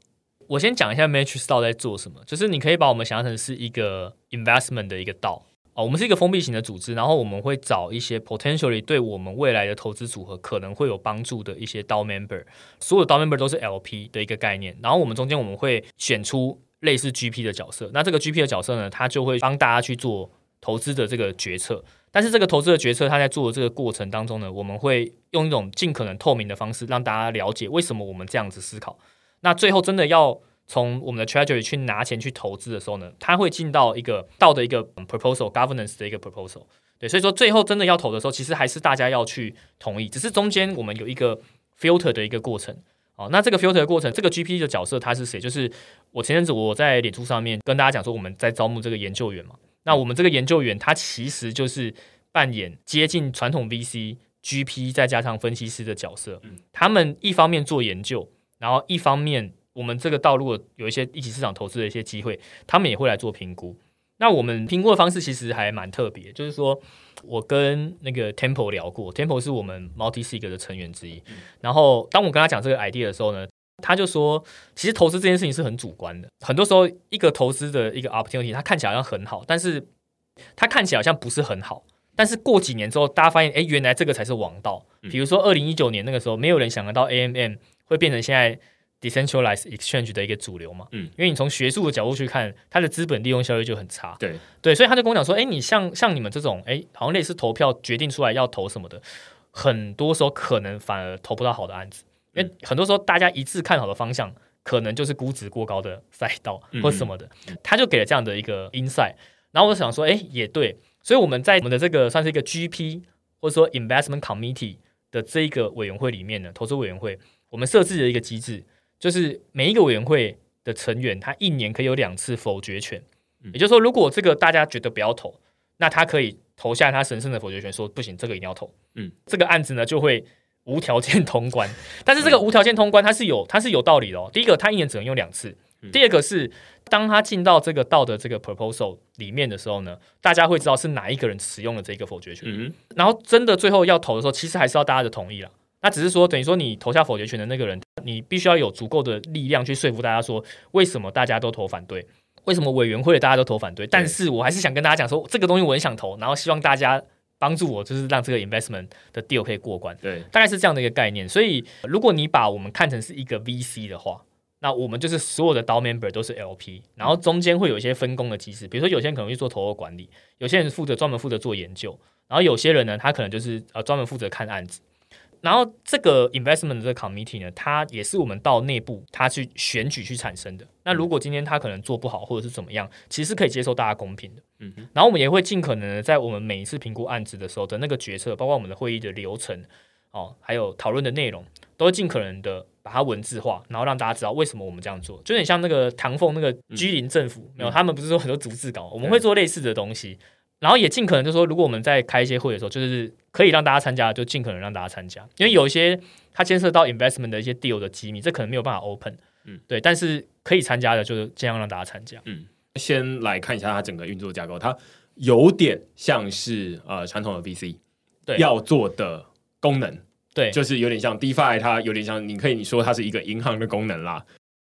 我先讲一下 Matrix DAO 在做什么，就是你可以把我们想象成是一个 investment 的一个道我们是一个封闭型的组织，然后我们会找一些 potentially 对我们未来的投资组合可能会有帮助的一些 DAO member，所有 DAO member 都是 LP 的一个概念，然后我们中间我们会选出类似 GP 的角色，那这个 GP 的角色呢，他就会帮大家去做投资的这个决策，但是这个投资的决策，他在做的这个过程当中呢，我们会用一种尽可能透明的方式让大家了解为什么我们这样子思考，那最后真的要。从我们的 treasury 去拿钱去投资的时候呢，它会进到一个到的一个 proposal governance 的一个 proposal，对，所以说最后真的要投的时候，其实还是大家要去同意，只是中间我们有一个 filter 的一个过程。哦，那这个 filter 的过程，这个 GP 的角色他是谁？就是我前阵子我在脸书上面跟大家讲说，我们在招募这个研究员嘛。那我们这个研究员他其实就是扮演接近传统 VC GP 再加上分析师的角色。他们一方面做研究，然后一方面。我们这个道路有一些一级市场投资的一些机会，他们也会来做评估。那我们评估的方式其实还蛮特别，就是说我跟那个 Temple 聊过，Temple 是我们 Multisig 的成员之一。然后当我跟他讲这个 idea 的时候呢，他就说，其实投资这件事情是很主观的，很多时候一个投资的一个 opportunity，它看起来好像很好，但是它看起来好像不是很好。但是过几年之后，大家发现，哎，原来这个才是王道。比如说二零一九年那个时候，没有人想得到 AMM 会变成现在。Decentralized exchange 的一个主流嘛，嗯，因为你从学术的角度去看，它的资本利用效率就很差，对。对，所以他就跟我讲说，哎，你像像你们这种，哎，好像类似投票决定出来要投什么的，很多时候可能反而投不到好的案子，因为很多时候大家一致看好的方向，可能就是估值过高的赛道或什么的，嗯、他就给了这样的一个 insight，然后我想说，哎，也对，所以我们在我们的这个算是一个 GP 或者说 Investment Committee 的这一个委员会里面呢，投资委员会，我们设置了一个机制。就是每一个委员会的成员，他一年可以有两次否决权。也就是说，如果这个大家觉得不要投，那他可以投下他神圣的否决权，说不行，这个一定要投。嗯，这个案子呢就会无条件通关。但是这个无条件通关，它是有它是有道理的哦。第一个，他一年只能用两次；第二个是，当他进到这个道德这个 proposal 里面的时候呢，大家会知道是哪一个人使用了这个否决权。嗯，然后真的最后要投的时候，其实还是要大家的同意了。那只是说，等于说你投下否决权的那个人，你必须要有足够的力量去说服大家说，为什么大家都投反对？为什么委员会的大家都投反对？但是我还是想跟大家讲说，这个东西我很想投，然后希望大家帮助我，就是让这个 investment 的 deal 可以过关。对，大概是这样的一个概念。所以，如果你把我们看成是一个 VC 的话，那我们就是所有的 DAO member 都是 LP，然后中间会有一些分工的机制，比如说有些人可能去做投后管理，有些人负责专门负责做研究，然后有些人呢，他可能就是呃专门负责看案子。然后这个 investment 的这个 committee 呢，它也是我们到内部它去选举去产生的。那如果今天他可能做不好或者是怎么样，其实可以接受大家公平的。嗯然后我们也会尽可能的在我们每一次评估案子的时候的那个决策，包括我们的会议的流程，哦，还有讨论的内容，都会尽可能的把它文字化，然后让大家知道为什么我们这样做。就有点像那个唐凤那个居林政府，嗯、没有他们不是说很多逐字稿，我们会做类似的东西。然后也尽可能就说，如果我们在开一些会的时候，就是可以让大家参加，就尽可能让大家参加。因为有一些它牵涉到 investment 的一些 deal 的机密，这可能没有办法 open。嗯，对。但是可以参加的，就是尽量让大家参加。嗯，先来看一下它整个运作架构，它有点像是呃传统的 VC 对要做的功能，对，就是有点像 DeFi，它有点像你可以你说它是一个银行的功能啦，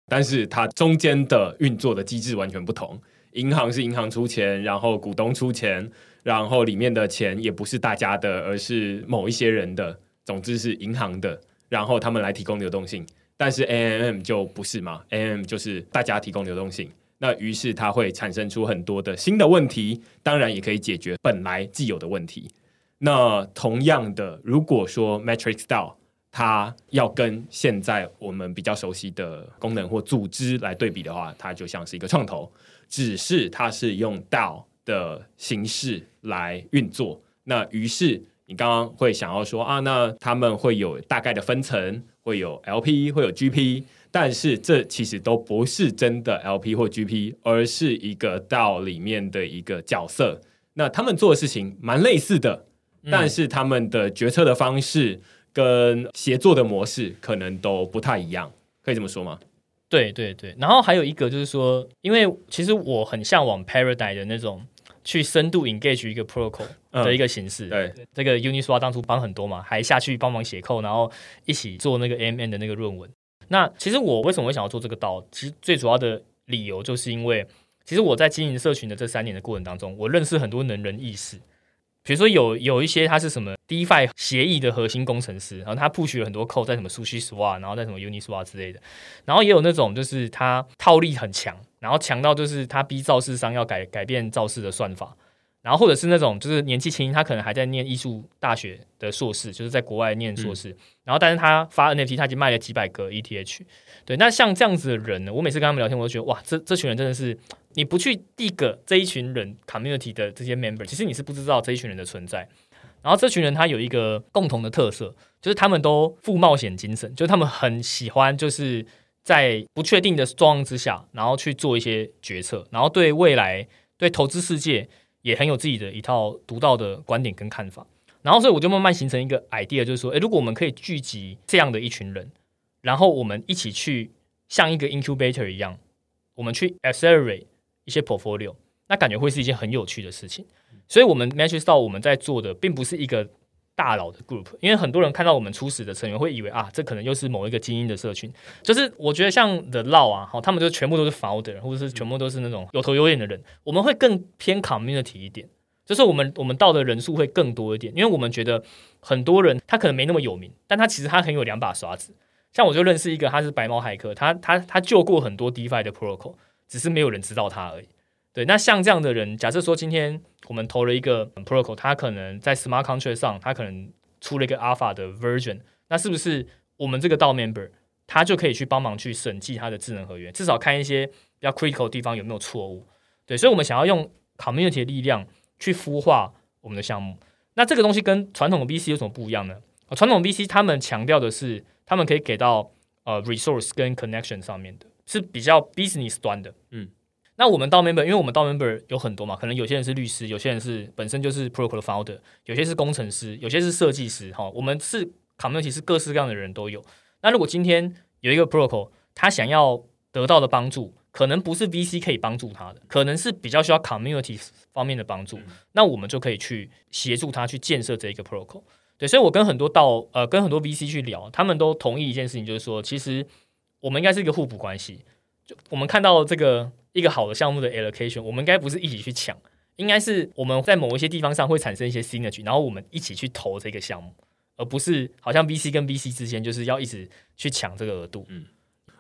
但是它中间的运作的机制完全不同。银行是银行出钱，然后股东出钱，然后里面的钱也不是大家的，而是某一些人的。总之是银行的，然后他们来提供流动性。但是 AMM 就不是嘛 A M 就是大家提供流动性。那于是它会产生出很多的新的问题，当然也可以解决本来既有的问题。那同样的，如果说 Matrix DAO 它要跟现在我们比较熟悉的功能或组织来对比的话，它就像是一个创投。只是它是用 DAO 的形式来运作，那于是你刚刚会想要说啊，那他们会有大概的分层，会有 LP，会有 GP，但是这其实都不是真的 LP 或 GP，而是一个 DAO 里面的一个角色。那他们做的事情蛮类似的，但是他们的决策的方式跟协作的模式可能都不太一样，可以这么说吗？对对对，然后还有一个就是说，因为其实我很向往 Paradigm 的那种去深度 engage 一个 protocol 的一个形式。嗯、对，这个 Uniswap 当初帮很多嘛，还下去帮忙写 code，然后一起做那个 AMM 的那个论文。那其实我为什么会想要做这个道？其实最主要的理由就是因为，其实我在经营社群的这三年的过程当中，我认识很多能人异士。比如说有有一些他是什么 DeFi 协议的核心工程师，然后他 push 了很多 code 在什么 SushiSwap，然后在什么 Uniswap 之类的，然后也有那种就是他套利很强，然后强到就是他逼造市商要改改变造市的算法。然后或者是那种就是年纪轻，他可能还在念艺术大学的硕士，就是在国外念硕士。嗯、然后但是他发 NFT，他已经卖了几百个 ETH。对，那像这样子的人呢，我每次跟他们聊天，我都觉得哇，这这群人真的是你不去 dig 这一群人 community 的这些 member，其实你是不知道这一群人的存在。然后这群人他有一个共同的特色，就是他们都富冒险精神，就是他们很喜欢就是在不确定的状况之下，然后去做一些决策，然后对未来对投资世界。也很有自己的一套独到的观点跟看法，然后所以我就慢慢形成一个 idea，就是说，诶，如果我们可以聚集这样的一群人，然后我们一起去像一个 incubator 一样，我们去 accelerate 一些 portfolio，那感觉会是一件很有趣的事情。所以，我们 Matrix 到我们在做的并不是一个。大佬的 group，因为很多人看到我们初始的成员会以为啊，这可能又是某一个精英的社群。就是我觉得像 The Lao 啊，好，他们就全部都是 founder，或者是全部都是那种有头有脸的人。我们会更偏 community 一点，就是我们我们到的人数会更多一点，因为我们觉得很多人他可能没那么有名，但他其实他很有两把刷子。像我就认识一个，他是白猫骇客，他他他救过很多 DeFi 的 protocol，只是没有人知道他而已。对，那像这样的人，假设说今天我们投了一个 protocol，他可能在 smart contract 上，他可能出了一个 alpha 的 version，那是不是我们这个 DAO member 他就可以去帮忙去审计他的智能合约，至少看一些比较 critical 的地方有没有错误？对，所以我们想要用 community 的力量去孵化我们的项目。那这个东西跟传统的 VC 有什么不一样呢？传统 VC 他们强调的是，他们可以给到呃 resource 跟 connection 上面的，是比较 business 端的，嗯。那我们 DAO member，因为我们 DAO member 有很多嘛，可能有些人是律师，有些人是本身就是 protocol 的 founder，有些是工程师，有些是设计师，哈，我们是 community 是各式各样的人都有。那如果今天有一个 protocol，他想要得到的帮助，可能不是 VC 可以帮助他的，可能是比较需要 community 方面的帮助，那我们就可以去协助他去建设这一个 protocol。对，所以我跟很多 DAO 呃跟很多 VC 去聊，他们都同意一件事情，就是说，其实我们应该是一个互补关系。就我们看到这个。一个好的项目的 allocation，我们应该不是一起去抢，应该是我们在某一些地方上会产生一些 synergy，然后我们一起去投这个项目，而不是好像 VC 跟 VC 之间就是要一直去抢这个额度。嗯，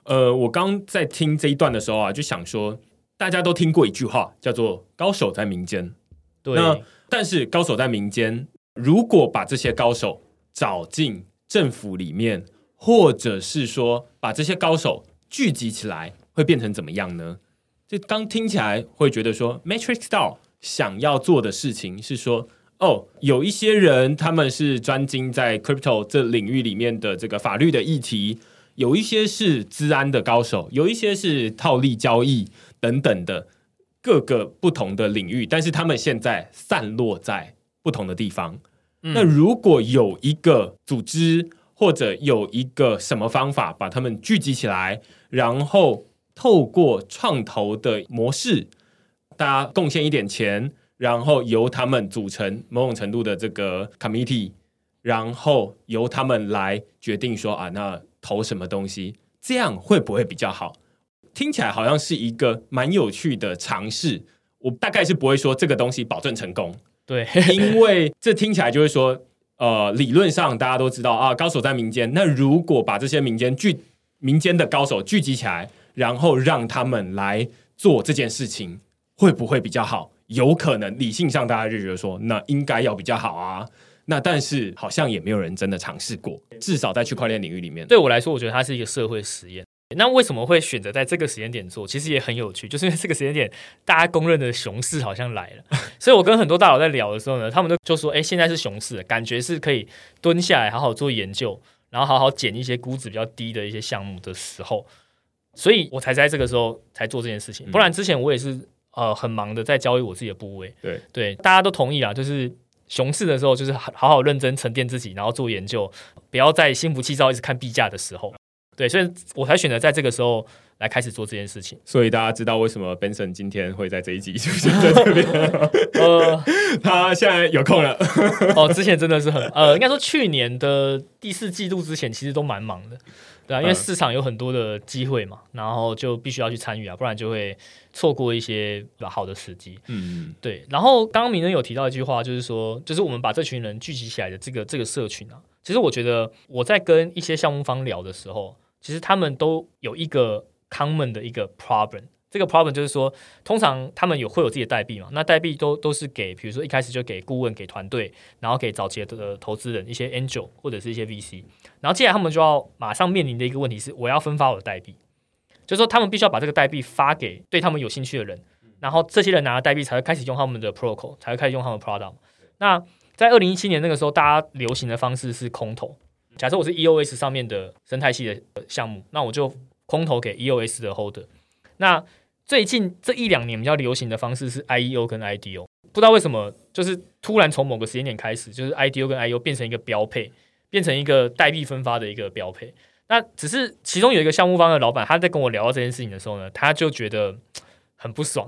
呃，我刚在听这一段的时候啊，就想说，大家都听过一句话，叫做“高手在民间”。对，那但是高手在民间，如果把这些高手找进政府里面，或者是说把这些高手聚集起来，会变成怎么样呢？就刚听起来会觉得说，Matrix DAO 想要做的事情是说，哦，有一些人他们是专精在 crypto 这领域里面的这个法律的议题，有一些是治安的高手，有一些是套利交易等等的各个不同的领域，但是他们现在散落在不同的地方。嗯、那如果有一个组织，或者有一个什么方法把他们聚集起来，然后透过创投的模式，大家贡献一点钱，然后由他们组成某种程度的这个 committee，然后由他们来决定说啊，那投什么东西，这样会不会比较好？听起来好像是一个蛮有趣的尝试。我大概是不会说这个东西保证成功，对，因为这听起来就是说。呃，理论上大家都知道啊，高手在民间。那如果把这些民间聚民间的高手聚集起来，然后让他们来做这件事情，会不会比较好？有可能，理性上大家就觉得说，那应该要比较好啊。那但是好像也没有人真的尝试过，至少在区块链领域里面，对我来说，我觉得它是一个社会实验。那为什么会选择在这个时间点做？其实也很有趣，就是因为这个时间点大家公认的熊市好像来了，*laughs* 所以我跟很多大佬在聊的时候呢，他们都就说：“哎，现在是熊市，感觉是可以蹲下来好好做研究，然后好好捡一些估值比较低的一些项目的时候。”所以我才在这个时候才做这件事情，不然之前我也是呃很忙的在交易我自己的部位。对对，大家都同意啊，就是熊市的时候就是好好认真沉淀自己，然后做研究，不要再心浮气躁一直看币价的时候。对，所以我才选择在这个时候来开始做这件事情。所以大家知道为什么 Benson 今天会在这一集出现在这边？*laughs* 呃，他现在有空了。哦，之前真的是很呃，应该说去年的第四季度之前，其实都蛮忙的，对啊，因为市场有很多的机会嘛，然后就必须要去参与啊，不然就会错过一些比较好的时机。嗯，对。然后刚刚明人有提到一句话，就是说，就是我们把这群人聚集起来的这个这个社群啊，其实我觉得我在跟一些项目方聊的时候。其实他们都有一个 common 的一个 problem，这个 problem 就是说，通常他们有会有自己的代币嘛，那代币都都是给，比如说一开始就给顾问、给团队，然后给早期的投资人一些 angel 或者是一些 VC，然后接下来他们就要马上面临的一个问题是，我要分发我的代币，就是说他们必须要把这个代币发给对他们有兴趣的人，然后这些人拿了代币才会开始用他们的 protocol，才会开始用他们的 product。那在二零一七年那个时候，大家流行的方式是空投。假设我是 EOS 上面的生态系的项目，那我就空投给 EOS 的 holder。那最近这一两年比较流行的方式是 IEO 跟 IDO，不知道为什么，就是突然从某个时间点开始，就是 IDO 跟 IEO 变成一个标配，变成一个代币分发的一个标配。那只是其中有一个项目方的老板，他在跟我聊到这件事情的时候呢，他就觉得很不爽。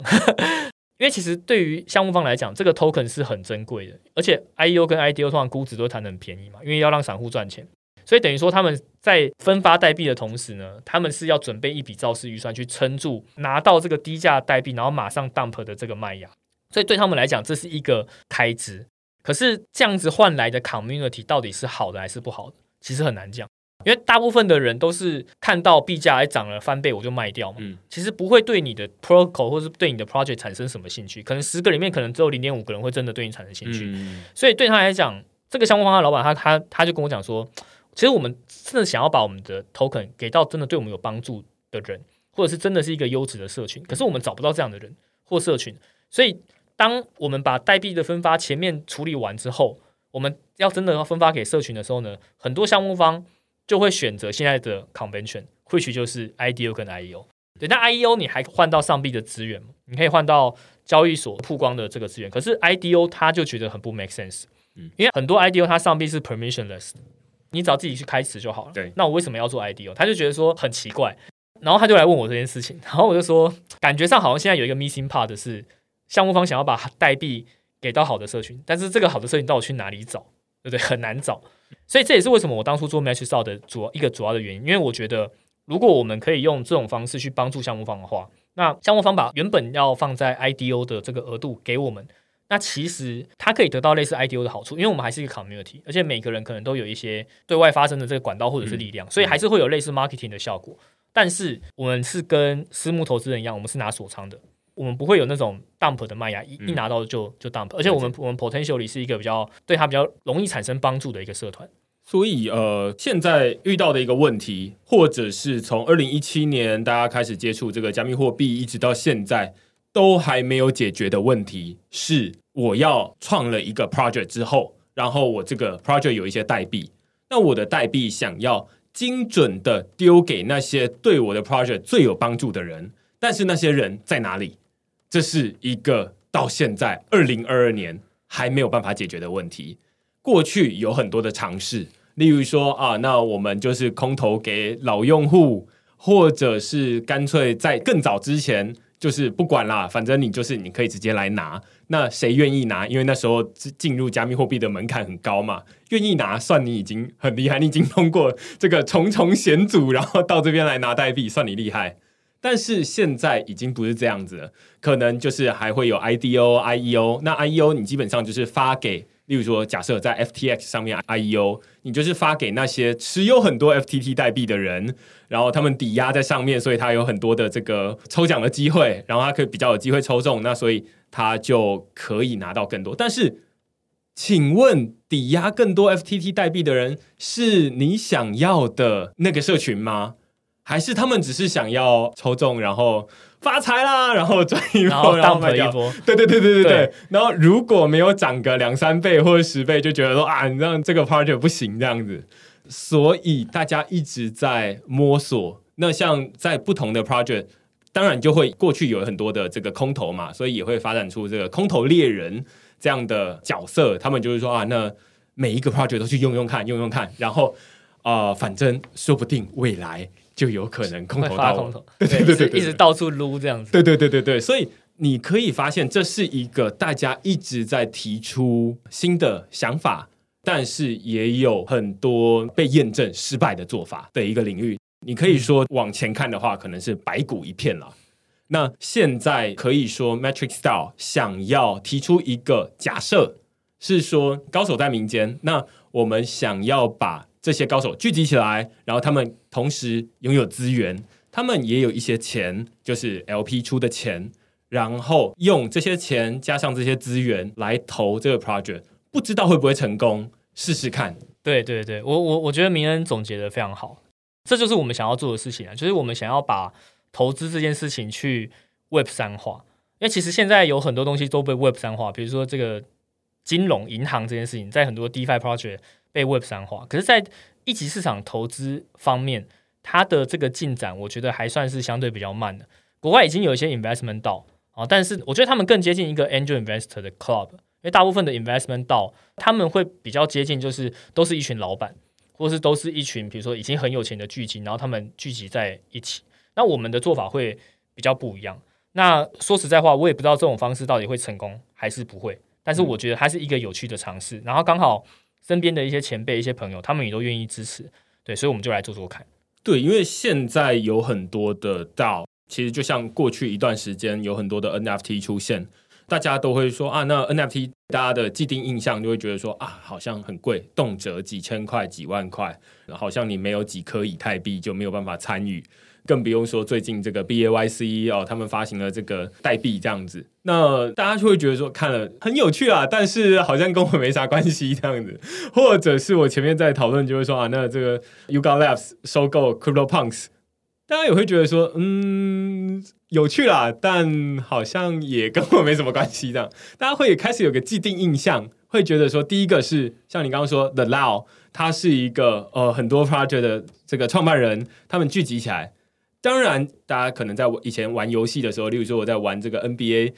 *laughs* 因为其实对于项目方来讲，这个 token 是很珍贵的，而且 IEO 跟 IDO 通常估值都谈得很便宜嘛，因为要让散户赚钱，所以等于说他们在分发代币的同时呢，他们是要准备一笔造势预算去撑住拿到这个低价代币，然后马上 dump 的这个卖压，所以对他们来讲这是一个开支。可是这样子换来的 community 到底是好的还是不好的，其实很难讲。因为大部分的人都是看到币价还涨了翻倍，我就卖掉嘛。嗯，其实不会对你的 protocol 或是对你的 project 产生什么兴趣。可能十个里面可能只有零点五个人会真的对你产生兴趣。嗯，所以对他来讲，这个相关方的老板他他他就跟我讲说，其实我们真的想要把我们的 token 给到真的对我们有帮助的人，或者是真的是一个优质的社群。可是我们找不到这样的人或社群，所以当我们把代币的分发前面处理完之后，我们要真的要分发给社群的时候呢，很多项目方。就会选择现在的 convention，或许就是 IDO 跟 IEO。对，那 IEO 你还换到上币的资源，你可以换到交易所曝光的这个资源。可是 IDO 他就觉得很不 make sense，嗯，因为很多 IDO 它上币是 permissionless，你只要自己去开始就好了。对，那我为什么要做 IDO？他就觉得说很奇怪，然后他就来问我这件事情，然后我就说，感觉上好像现在有一个 missing part 是项目方想要把代币给到好的社群，但是这个好的社群到底去哪里找？对不对？很难找。所以这也是为什么我当初做 MatchStyle 的主要一个主要的原因，因为我觉得如果我们可以用这种方式去帮助项目方的话，那项目方把原本要放在 IDO 的这个额度给我们，那其实它可以得到类似 IDO 的好处，因为我们还是一个 community，而且每个人可能都有一些对外发声的这个管道或者是力量，所以还是会有类似 marketing 的效果。但是我们是跟私募投资人一样，我们是拿锁仓的。我们不会有那种 dump 的卖压，一一拿到就就 dump，而且我们我们 potentially 是一个比较对它比较容易产生帮助的一个社团。所以呃，现在遇到的一个问题，或者是从二零一七年大家开始接触这个加密货币，一直到现在都还没有解决的问题，是我要创了一个 project 之后，然后我这个 project 有一些代币，那我的代币想要精准的丢给那些对我的 project 最有帮助的人，但是那些人在哪里？这是一个到现在二零二二年还没有办法解决的问题。过去有很多的尝试，例如说啊，那我们就是空投给老用户，或者是干脆在更早之前。就是不管啦，反正你就是你可以直接来拿。那谁愿意拿？因为那时候进入加密货币的门槛很高嘛，愿意拿算你已经很厉害，你已经通过这个重重险阻，然后到这边来拿代币，算你厉害。但是现在已经不是这样子了，可能就是还会有 IDO、IEO。那 IEO 你基本上就是发给。例如说，假设在 FTX 上面 IEO，你就是发给那些持有很多 FTT 代币的人，然后他们抵押在上面，所以他有很多的这个抽奖的机会，然后他可以比较有机会抽中，那所以他就可以拿到更多。但是，请问抵押更多 FTT 代币的人是你想要的那个社群吗？还是他们只是想要抽中，然后？发财啦，然后赚一波，然后卖掉。对对对对对对。对然后如果没有涨个两三倍或者十倍，就觉得说啊，你这样这个 project 不行这样子。所以大家一直在摸索。那像在不同的 project，当然就会过去有很多的这个空投嘛，所以也会发展出这个空投猎人这样的角色。他们就是说啊，那每一个 project 都去用用看，用用看，然后啊、呃，反正说不定未来。就有可能空投到空投，*laughs* 对对对对，一直到处撸这样子。对对对对对，所以你可以发现，这是一个大家一直在提出新的想法，但是也有很多被验证失败的做法的一个领域。你可以说往前看的话，可能是白骨一片了。那现在可以说，Matrix Style 想要提出一个假设，是说高手在民间，那我们想要把。这些高手聚集起来，然后他们同时拥有资源，他们也有一些钱，就是 LP 出的钱，然后用这些钱加上这些资源来投这个 project，不知道会不会成功，试试看。对对对，我我我觉得明恩总结的非常好，这就是我们想要做的事情啊，就是我们想要把投资这件事情去 Web 三化，因为其实现在有很多东西都被 Web 三化，比如说这个金融银行这件事情，在很多 DeFi project。被 Web 三化，可是，在一级市场投资方面，它的这个进展，我觉得还算是相对比较慢的。国外已经有一些 investment 到啊，但是我觉得他们更接近一个 angel investor 的 club，因为大部分的 investment 到他们会比较接近，就是都是一群老板，或是都是一群比如说已经很有钱的巨鲸，然后他们聚集在一起。那我们的做法会比较不一样。那说实在话，我也不知道这种方式到底会成功还是不会，但是我觉得它是一个有趣的尝试。然后刚好。身边的一些前辈、一些朋友，他们也都愿意支持，对，所以我们就来做做看。对，因为现在有很多的到其实就像过去一段时间有很多的 NFT 出现，大家都会说啊，那 NFT 大家的既定印象就会觉得说啊，好像很贵，动辄几千块、几万块，好像你没有几颗以太币就没有办法参与。更不用说最近这个 B A Y C 哦，他们发行了这个代币这样子，那大家就会觉得说看了很有趣啊，但是好像跟我没啥关系这样子，*laughs* 或者是我前面在讨论就会说啊，那这个 Yuga Labs 收购 CryptoPunks，大家也会觉得说嗯有趣啦，但好像也跟我没什么关系这样，大家会开始有个既定印象，会觉得说第一个是像你刚刚说 The Lao，他是一个呃很多 project 的这个创办人，他们聚集起来。当然，大家可能在以前玩游戏的时候，例如说我在玩这个 NBA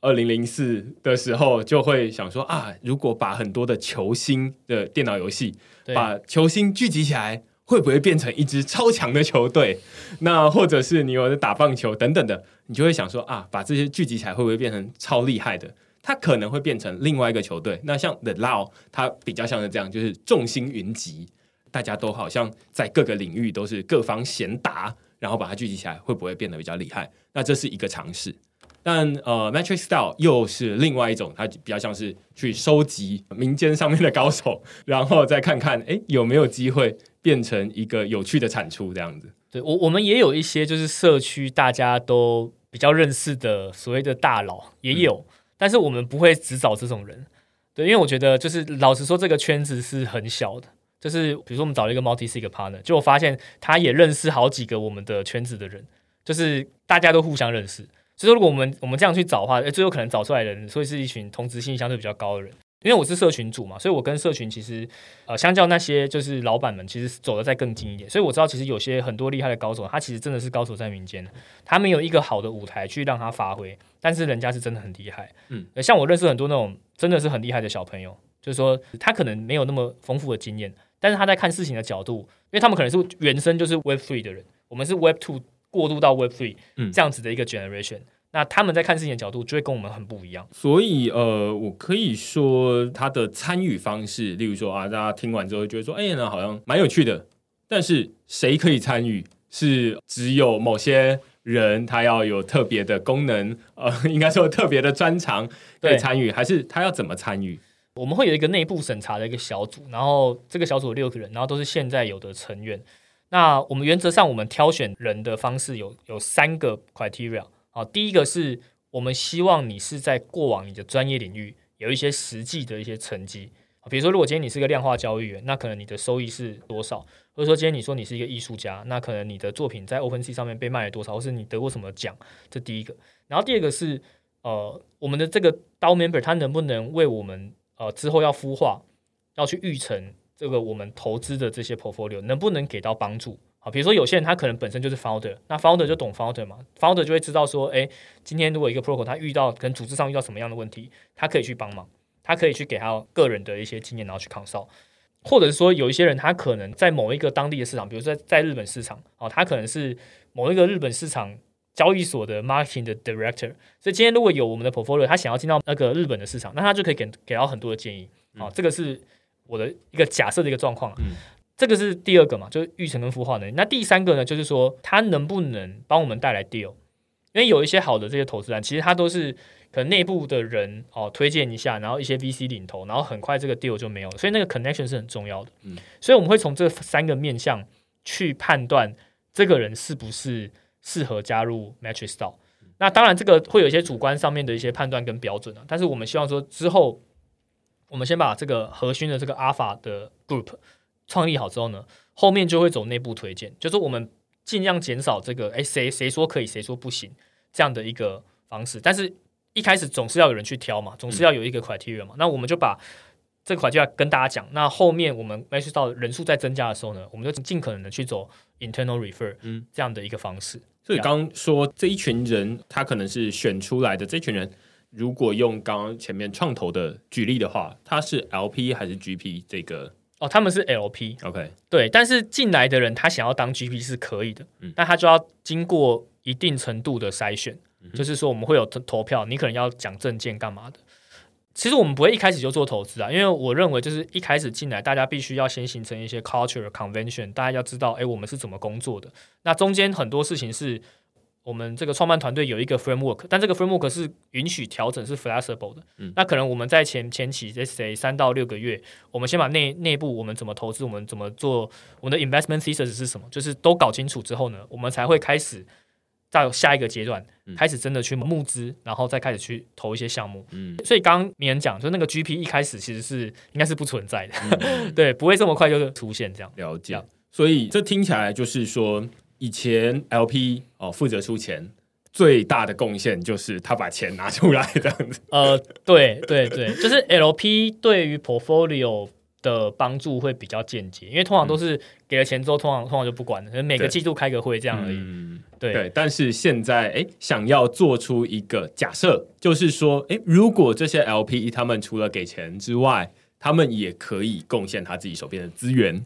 二零零四的时候，就会想说啊，如果把很多的球星的电脑游戏，把球星聚集起来，会不会变成一支超强的球队？那或者是你有在打棒球等等的，你就会想说啊，把这些聚集起来，会不会变成超厉害的？它可能会变成另外一个球队。那像 The Lao，它比较像是这样，就是众星云集，大家都好像在各个领域都是各方贤达。然后把它聚集起来，会不会变得比较厉害？那这是一个尝试。但呃，Matrix Style 又是另外一种，它比较像是去收集民间上面的高手，*laughs* 然后再看看，哎，有没有机会变成一个有趣的产出这样子。对，我我们也有一些就是社区大家都比较认识的所谓的大佬也有，嗯、但是我们不会只找这种人。对，因为我觉得就是老实说，这个圈子是很小的。就是比如说，我们找了一个 multi-sig partner，就我发现他也认识好几个我们的圈子的人，就是大家都互相认识。所以说，如果我们我们这样去找的话，最有可能找出来的人，所以是一群同质性相对比较高的人。因为我是社群主嘛，所以我跟社群其实呃，相较那些就是老板们，其实走得再更近一点。所以我知道，其实有些很多厉害的高手，他其实真的是高手在民间，他没有一个好的舞台去让他发挥，但是人家是真的很厉害。嗯，像我认识很多那种真的是很厉害的小朋友，就是说他可能没有那么丰富的经验，但是他在看事情的角度，因为他们可能是原生就是 Web Three 的人，我们是 Web Two 过渡到 Web Three 这样子的一个 generation。嗯那他们在看事情的角度就会跟我们很不一样，所以呃，我可以说他的参与方式，例如说啊，大家听完之后觉得说，哎呀，那好像蛮有趣的。但是谁可以参与？是只有某些人他要有特别的功能，呃，应该说特别的专长可以参与，还是他要怎么参与？我们会有一个内部审查的一个小组，然后这个小组有六个人，然后都是现在有的成员。那我们原则上我们挑选人的方式有有三个 criteria。好，第一个是我们希望你是在过往你的专业领域有一些实际的一些成绩，比如说，如果今天你是个量化交易员，那可能你的收益是多少？或者说今天你说你是一个艺术家，那可能你的作品在 OpenSea 上面被卖了多少，或是你得过什么奖？这第一个。然后第二个是，呃，我们的这个 DAO member 他能不能为我们呃之后要孵化，要去育成这个我们投资的这些 portfolio，能不能给到帮助？好，比如说有些人他可能本身就是 founder，那 founder 就懂 founder 嘛，founder 就会知道说，哎，今天如果一个 protocol 他遇到跟组织上遇到什么样的问题，他可以去帮忙，他可以去给他个人的一些经验，然后去 consult，或者是说有一些人他可能在某一个当地的市场，比如说在，在日本市场，哦，他可能是某一个日本市场交易所的 marketing 的 director，所以今天如果有我们的 portfolio，他想要进到那个日本的市场，那他就可以给给到很多的建议，好，这个是我的一个假设的一个状况。嗯这个是第二个嘛，就是育成跟孵化能力。那第三个呢，就是说他能不能帮我们带来 deal？因为有一些好的这些投资人，其实他都是可能内部的人哦推荐一下，然后一些 VC 领投，然后很快这个 deal 就没有了。所以那个 connection 是很重要的。嗯，所以我们会从这三个面向去判断这个人是不是适合加入 Matrix DAO。那当然这个会有一些主观上面的一些判断跟标准啊，但是我们希望说之后我们先把这个核心的这个 Alpha 的 group。创立好之后呢，后面就会走内部推荐，就是我们尽量减少这个，哎，谁谁说可以，谁说不行这样的一个方式。但是一开始总是要有人去挑嘛，总是要有一个 criteria 嘛。嗯、那我们就把这个 criteria 跟大家讲。那后面我们 match 到人数在增加的时候呢，我们就尽可能的去走 internal refer，嗯，这样的一个方式。所以刚刚说这一群人，他可能是选出来的。这群人如果用刚刚前面创投的举例的话，他是 LP 还是 GP 这个？哦，他们是 LP，OK，Okay. 对，但是进来的人他想要当 GP 是可以的，嗯，那他就要经过一定程度的筛选，嗯、就是说我们会有投票，你可能要讲证件干嘛的。其实我们不会一开始就做投资啊，因为我认为就是一开始进来，大家必须要先形成一些 culture convention，大家要知道，哎，我们是怎么工作的。那中间很多事情是。我们这个创办团队有一个 framework，但这个 framework 是允许调整，是 flexible 的。嗯，那可能我们在前前期，let's say 三到六个月，我们先把内内部我们怎么投资，我们怎么做，我们的 investment thesis 是什么，就是都搞清楚之后呢，我们才会开始到下一个阶段，嗯、开始真的去募资，然后再开始去投一些项目。嗯，所以刚刚铭恩讲，就那个 GP 一开始其实是应该是不存在的，嗯、*laughs* 对，不会这么快就出现这样。了解。所以这听起来就是说。以前 LP 哦负责出钱，最大的贡献就是他把钱拿出来这样子。呃，对对对，就是 LP 对于 portfolio 的帮助会比较间接，因为通常都是给了钱之后，通常通常就不管了，每个季度开个会这样而已。嗯，对对。但是现在哎，想要做出一个假设，就是说，哎，如果这些 LP 他们除了给钱之外，他们也可以贡献他自己手边的资源，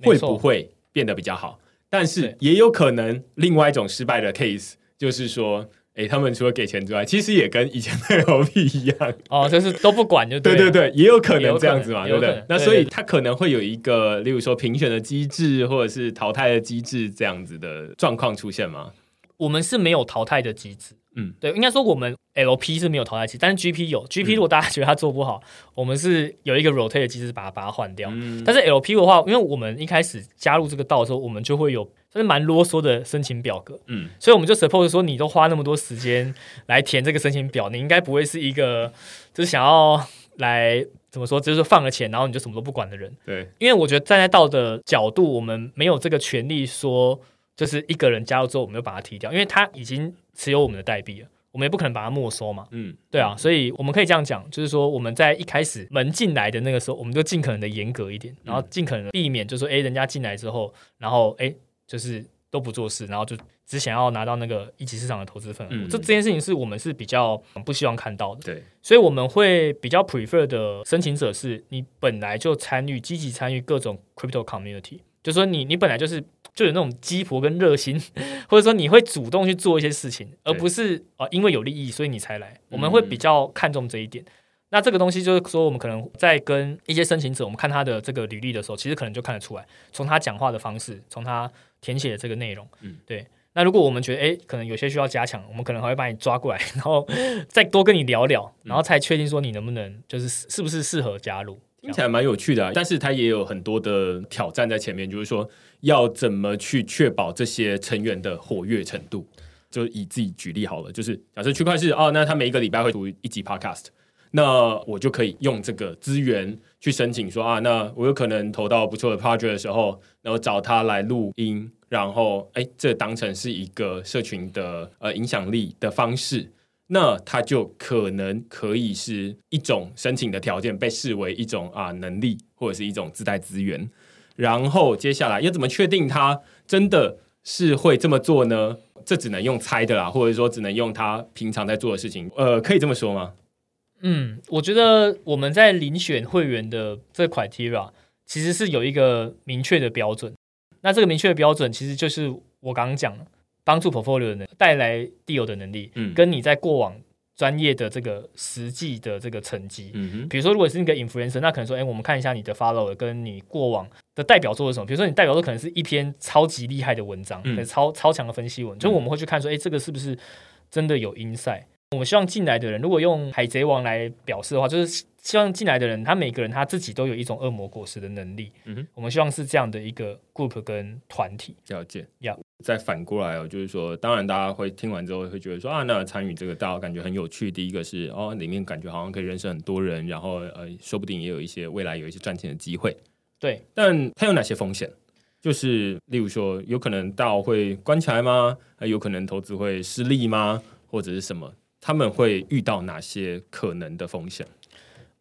会不会变得比较好？但是也有可能另外一种失败的 case，就是说，哎，他们除了给钱之外，其实也跟以前的 LP 一样，哦，就是都不管就对。对对对，也有可能这样子嘛，对不对？那所以他可能会有一个，例如说评选的机制，或者是淘汰的机制这样子的状况出现吗？我们是没有淘汰的机制。嗯，对，应该说我们 LP 是没有淘汰期，但是 GP 有。GP 如果大家觉得它做不好，嗯、我们是有一个 rotate 的机制，把它把它换掉。嗯、但是 LP 的话，因为我们一开始加入这个道的时候，我们就会有就是蛮啰嗦的申请表格。嗯，所以我们就 suppose 说，你都花那么多时间来填这个申请表，你应该不会是一个就是想要来怎么说，就是放了钱然后你就什么都不管的人。对，因为我觉得站在道的角度，我们没有这个权利说，就是一个人加入之后，我们就把它踢掉，因为他已经持有我们的代币了。我们也不可能把它没收嘛。嗯，对啊，所以我们可以这样讲，就是说我们在一开始门进来的那个时候，我们就尽可能的严格一点，然后尽可能避免，就是说，哎，人家进来之后，然后哎，就是都不做事，然后就只想要拿到那个一级市场的投资份额。嗯，这这件事情是我们是比较不希望看到的。对，所以我们会比较 prefer 的申请者是你本来就参与、积极参与各种 crypto community，就是说你你本来就是。就有那种鸡婆跟热心，*laughs* 或者说你会主动去做一些事情，而不是啊、呃、因为有利益所以你才来。我们会比较看重这一点。嗯、那这个东西就是说，我们可能在跟一些申请者，我们看他的这个履历的时候，其实可能就看得出来，从他讲话的方式，从他填写的这个内容，嗯，对。那如果我们觉得哎，可能有些需要加强，我们可能还会把你抓过来，*laughs* 然后再多跟你聊聊，然后才确定说你能不能就是是不是适合加入。听起来蛮有趣的、啊，但是它也有很多的挑战在前面，就是说要怎么去确保这些成员的活跃程度。就以自己举例好了，就是假设区块是哦，那他每一个礼拜会读一集 Podcast，那我就可以用这个资源去申请说啊，那我有可能投到不错的 Project 的时候，然后找他来录音，然后哎，这当成是一个社群的呃影响力的方式。那它就可能可以是一种申请的条件，被视为一种啊能力或者是一种自带资源。然后接下来要怎么确定他真的是会这么做呢？这只能用猜的啦，或者说只能用他平常在做的事情。呃，可以这么说吗？嗯，我觉得我们在遴选会员的这个 criteria 其实是有一个明确的标准。那这个明确的标准其实就是我刚刚讲的。帮助 portfolio 的能带来 deal 的能力，嗯，跟你在过往专业的这个实际的这个成绩，嗯哼，比如说如果是那个 influencer，那可能说，哎，我们看一下你的 follower 跟你过往的代表作是什么？比如说你代表作可能是一篇超级厉害的文章，嗯，超超强的分析文，就我们会去看说，哎，这个是不是真的有 insight？我们希望进来的人，如果用海贼王来表示的话，就是希望进来的人，他每个人他自己都有一种恶魔果实的能力。嗯哼，我们希望是这样的一个 group 跟团体。了解。要.再反过来哦，就是说，当然大家会听完之后会觉得说啊，那参与这个大家感觉很有趣。第一个是哦，里面感觉好像可以认识很多人，然后呃，说不定也有一些未来有一些赚钱的机会。对，但它有哪些风险？就是例如说，有可能 DAO 会关起来吗？还有可能投资会失利吗？或者是什么？他们会遇到哪些可能的风险？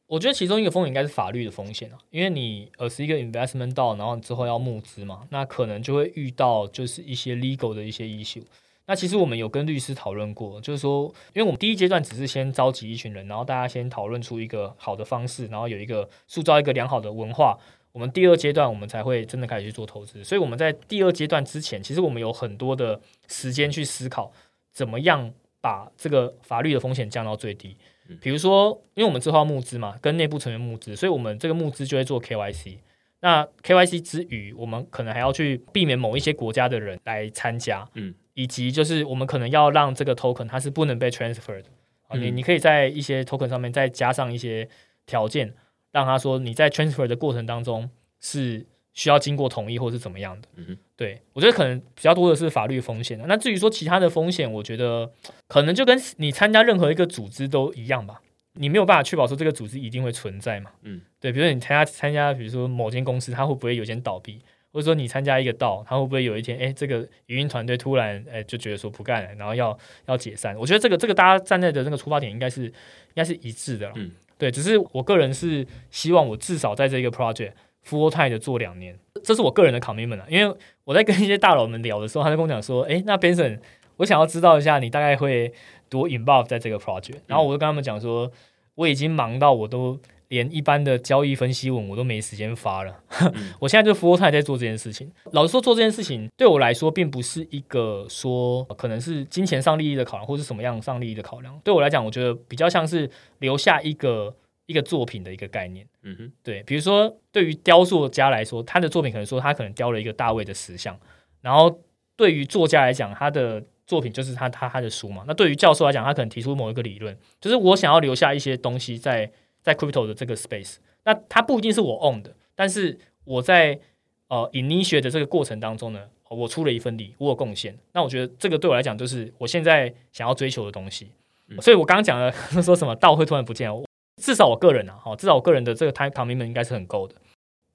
我觉得其中一个风险应该是法律的风险啊，因为你呃是一个 investment DAO，然后之后要募资嘛，那可能就会遇到就是一些 legal 的一些 issue。那其实我们有跟律师讨论过，就是说，因为我们第一阶段只是先召集一群人，然后大家先讨论出一个好的方式，然后有一个塑造一个良好的文化。我们第二阶段我们才会真的开始去做投资。所以我们在第二阶段之前，其实我们有很多的时间去思考怎么样。把这个法律的风险降到最低，比如说，因为我们之后要募资嘛，跟内部成员募资，所以我们这个募资就会做 KYC。那 KYC 之余，我们可能还要去避免某一些国家的人来参加，嗯，以及就是我们可能要让这个 token 它是不能被 transfer 的，嗯，你你可以在一些 token 上面再加上一些条件，让他说你在 transfer 的过程当中是。需要经过同意或是怎么样的？嗯，对，我觉得可能比较多的是法律风险。那至于说其他的风险，我觉得可能就跟你参加任何一个组织都一样吧。你没有办法确保说这个组织一定会存在嘛？嗯，对。比如说你参加参加，比如说某间公司，它会不会有一天倒闭？或者说你参加一个道，它会不会有一天，哎，这个语音团队突然哎就觉得说不干了，然后要要解散？我觉得这个这个大家站在的那个出发点应该是应该是一致的。嗯，对。只是我个人是希望我至少在这个 project。Full time 的做两年，这是我个人的 commitment 啊。因为我在跟一些大佬们聊的时候，他就跟我讲说：“诶，那 Benson，我想要知道一下你大概会多 involve 在这个 project。”然后我就跟他们讲说：“我已经忙到我都连一般的交易分析文我都没时间发了。嗯、*laughs* 我现在就 full time 在做这件事情。老实说，做这件事情对我来说，并不是一个说可能是金钱上利益的考量，或是什么样上利益的考量。对我来讲，我觉得比较像是留下一个。”一个作品的一个概念，嗯哼，对，比如说对于雕塑家来说，他的作品可能说他可能雕了一个大卫的石像，然后对于作家来讲，他的作品就是他他他的书嘛。那对于教授来讲，他可能提出某一个理论，就是我想要留下一些东西在在 crypto 的这个 space。那它不一定是我 own 的，但是我在呃 initiate 的这个过程当中呢，我出了一份力，我有贡献。那我觉得这个对我来讲，就是我现在想要追求的东西。嗯、所以我刚刚讲了 *laughs* 说什么道会突然不见了。至少我个人啊，至少我个人的这个 time commitment 应该是很够的。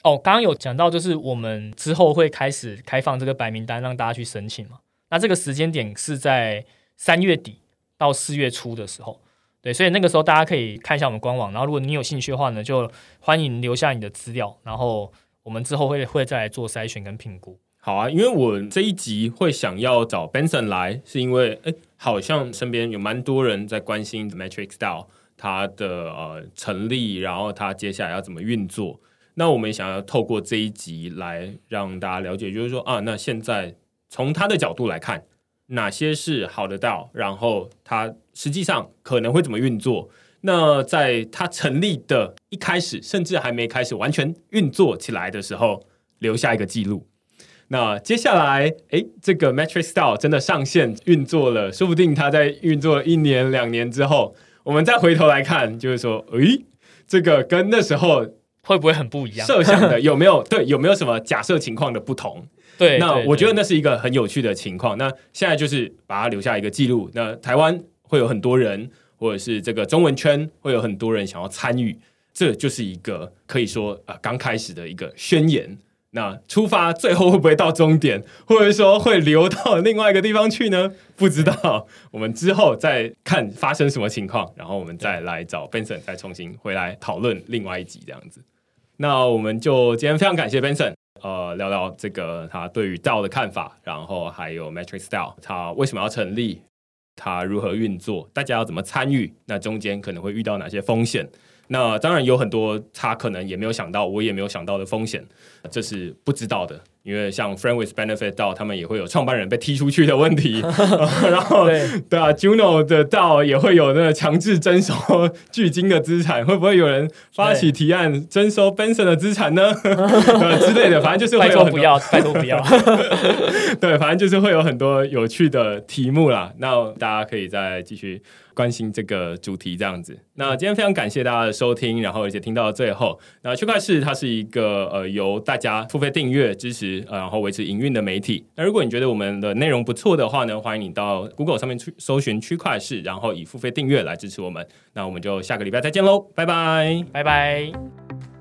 哦，刚刚有讲到，就是我们之后会开始开放这个白名单，让大家去申请嘛。那这个时间点是在三月底，到四月初的时候。对，所以那个时候大家可以看一下我们官网，然后如果你有兴趣的话呢，就欢迎留下你的资料，然后我们之后会会再来做筛选跟评估。好啊，因为我这一集会想要找 Benson 来，是因为哎，好像身边有蛮多人在关心 Matrix DAO 它的呃成立，然后它接下来要怎么运作。那我们想要透过这一集来让大家了解，就是说啊，那现在从他的角度来看。哪些是好的道？然后它实际上可能会怎么运作？那在它成立的一开始，甚至还没开始完全运作起来的时候，留下一个记录。那接下来，诶，这个 Matrix DAO 真的上线运作了，说不定它在运作一年、两年之后，我们再回头来看，就是说，诶，这个跟那时候会不会很不一样？设想的有没有 *laughs* 对？有没有什么假设情况的不同？对，那我觉得那是一个很有趣的情况。那现在就是把它留下一个记录。那台湾会有很多人，或者是这个中文圈会有很多人想要参与，这就是一个可以说啊、呃、刚开始的一个宣言。那出发最后会不会到终点，或者说会流到另外一个地方去呢？*laughs* 不知道。我们之后再看发生什么情况，然后我们再来找 Benson 再重新回来讨论另外一集这样子。那我们就今天非常感谢 Benson。呃，聊聊这个他对于 DAO 的看法，然后还有 Matrix DAO 他为什么要成立，他如何运作，大家要怎么参与，那中间可能会遇到哪些风险？那当然有很多他可能也没有想到，我也没有想到的风险，这是不知道的。因为像 Friend with Benefit DAO 他们也会有创办人被踢出去的问题，*laughs* *laughs* 然后对，对啊，Juno 的 DAO 也会有那个强制征收巨鲸的资产，会不会有人发起提案征收 Benson 的资产呢？*laughs* 之类的，反正就是会有不要，拜托不要。对，反正就是会有很多有趣的题目啦。那大家可以再继续关心这个主题，这样子。那今天非常感谢大家的收听，然后而且听到最后，那区块市它是一个呃由大家付费订阅支持。然后维持营运的媒体。那如果你觉得我们的内容不错的话呢，欢迎你到 Google 上面去搜寻区块市，然后以付费订阅来支持我们。那我们就下个礼拜再见喽，拜拜，拜拜。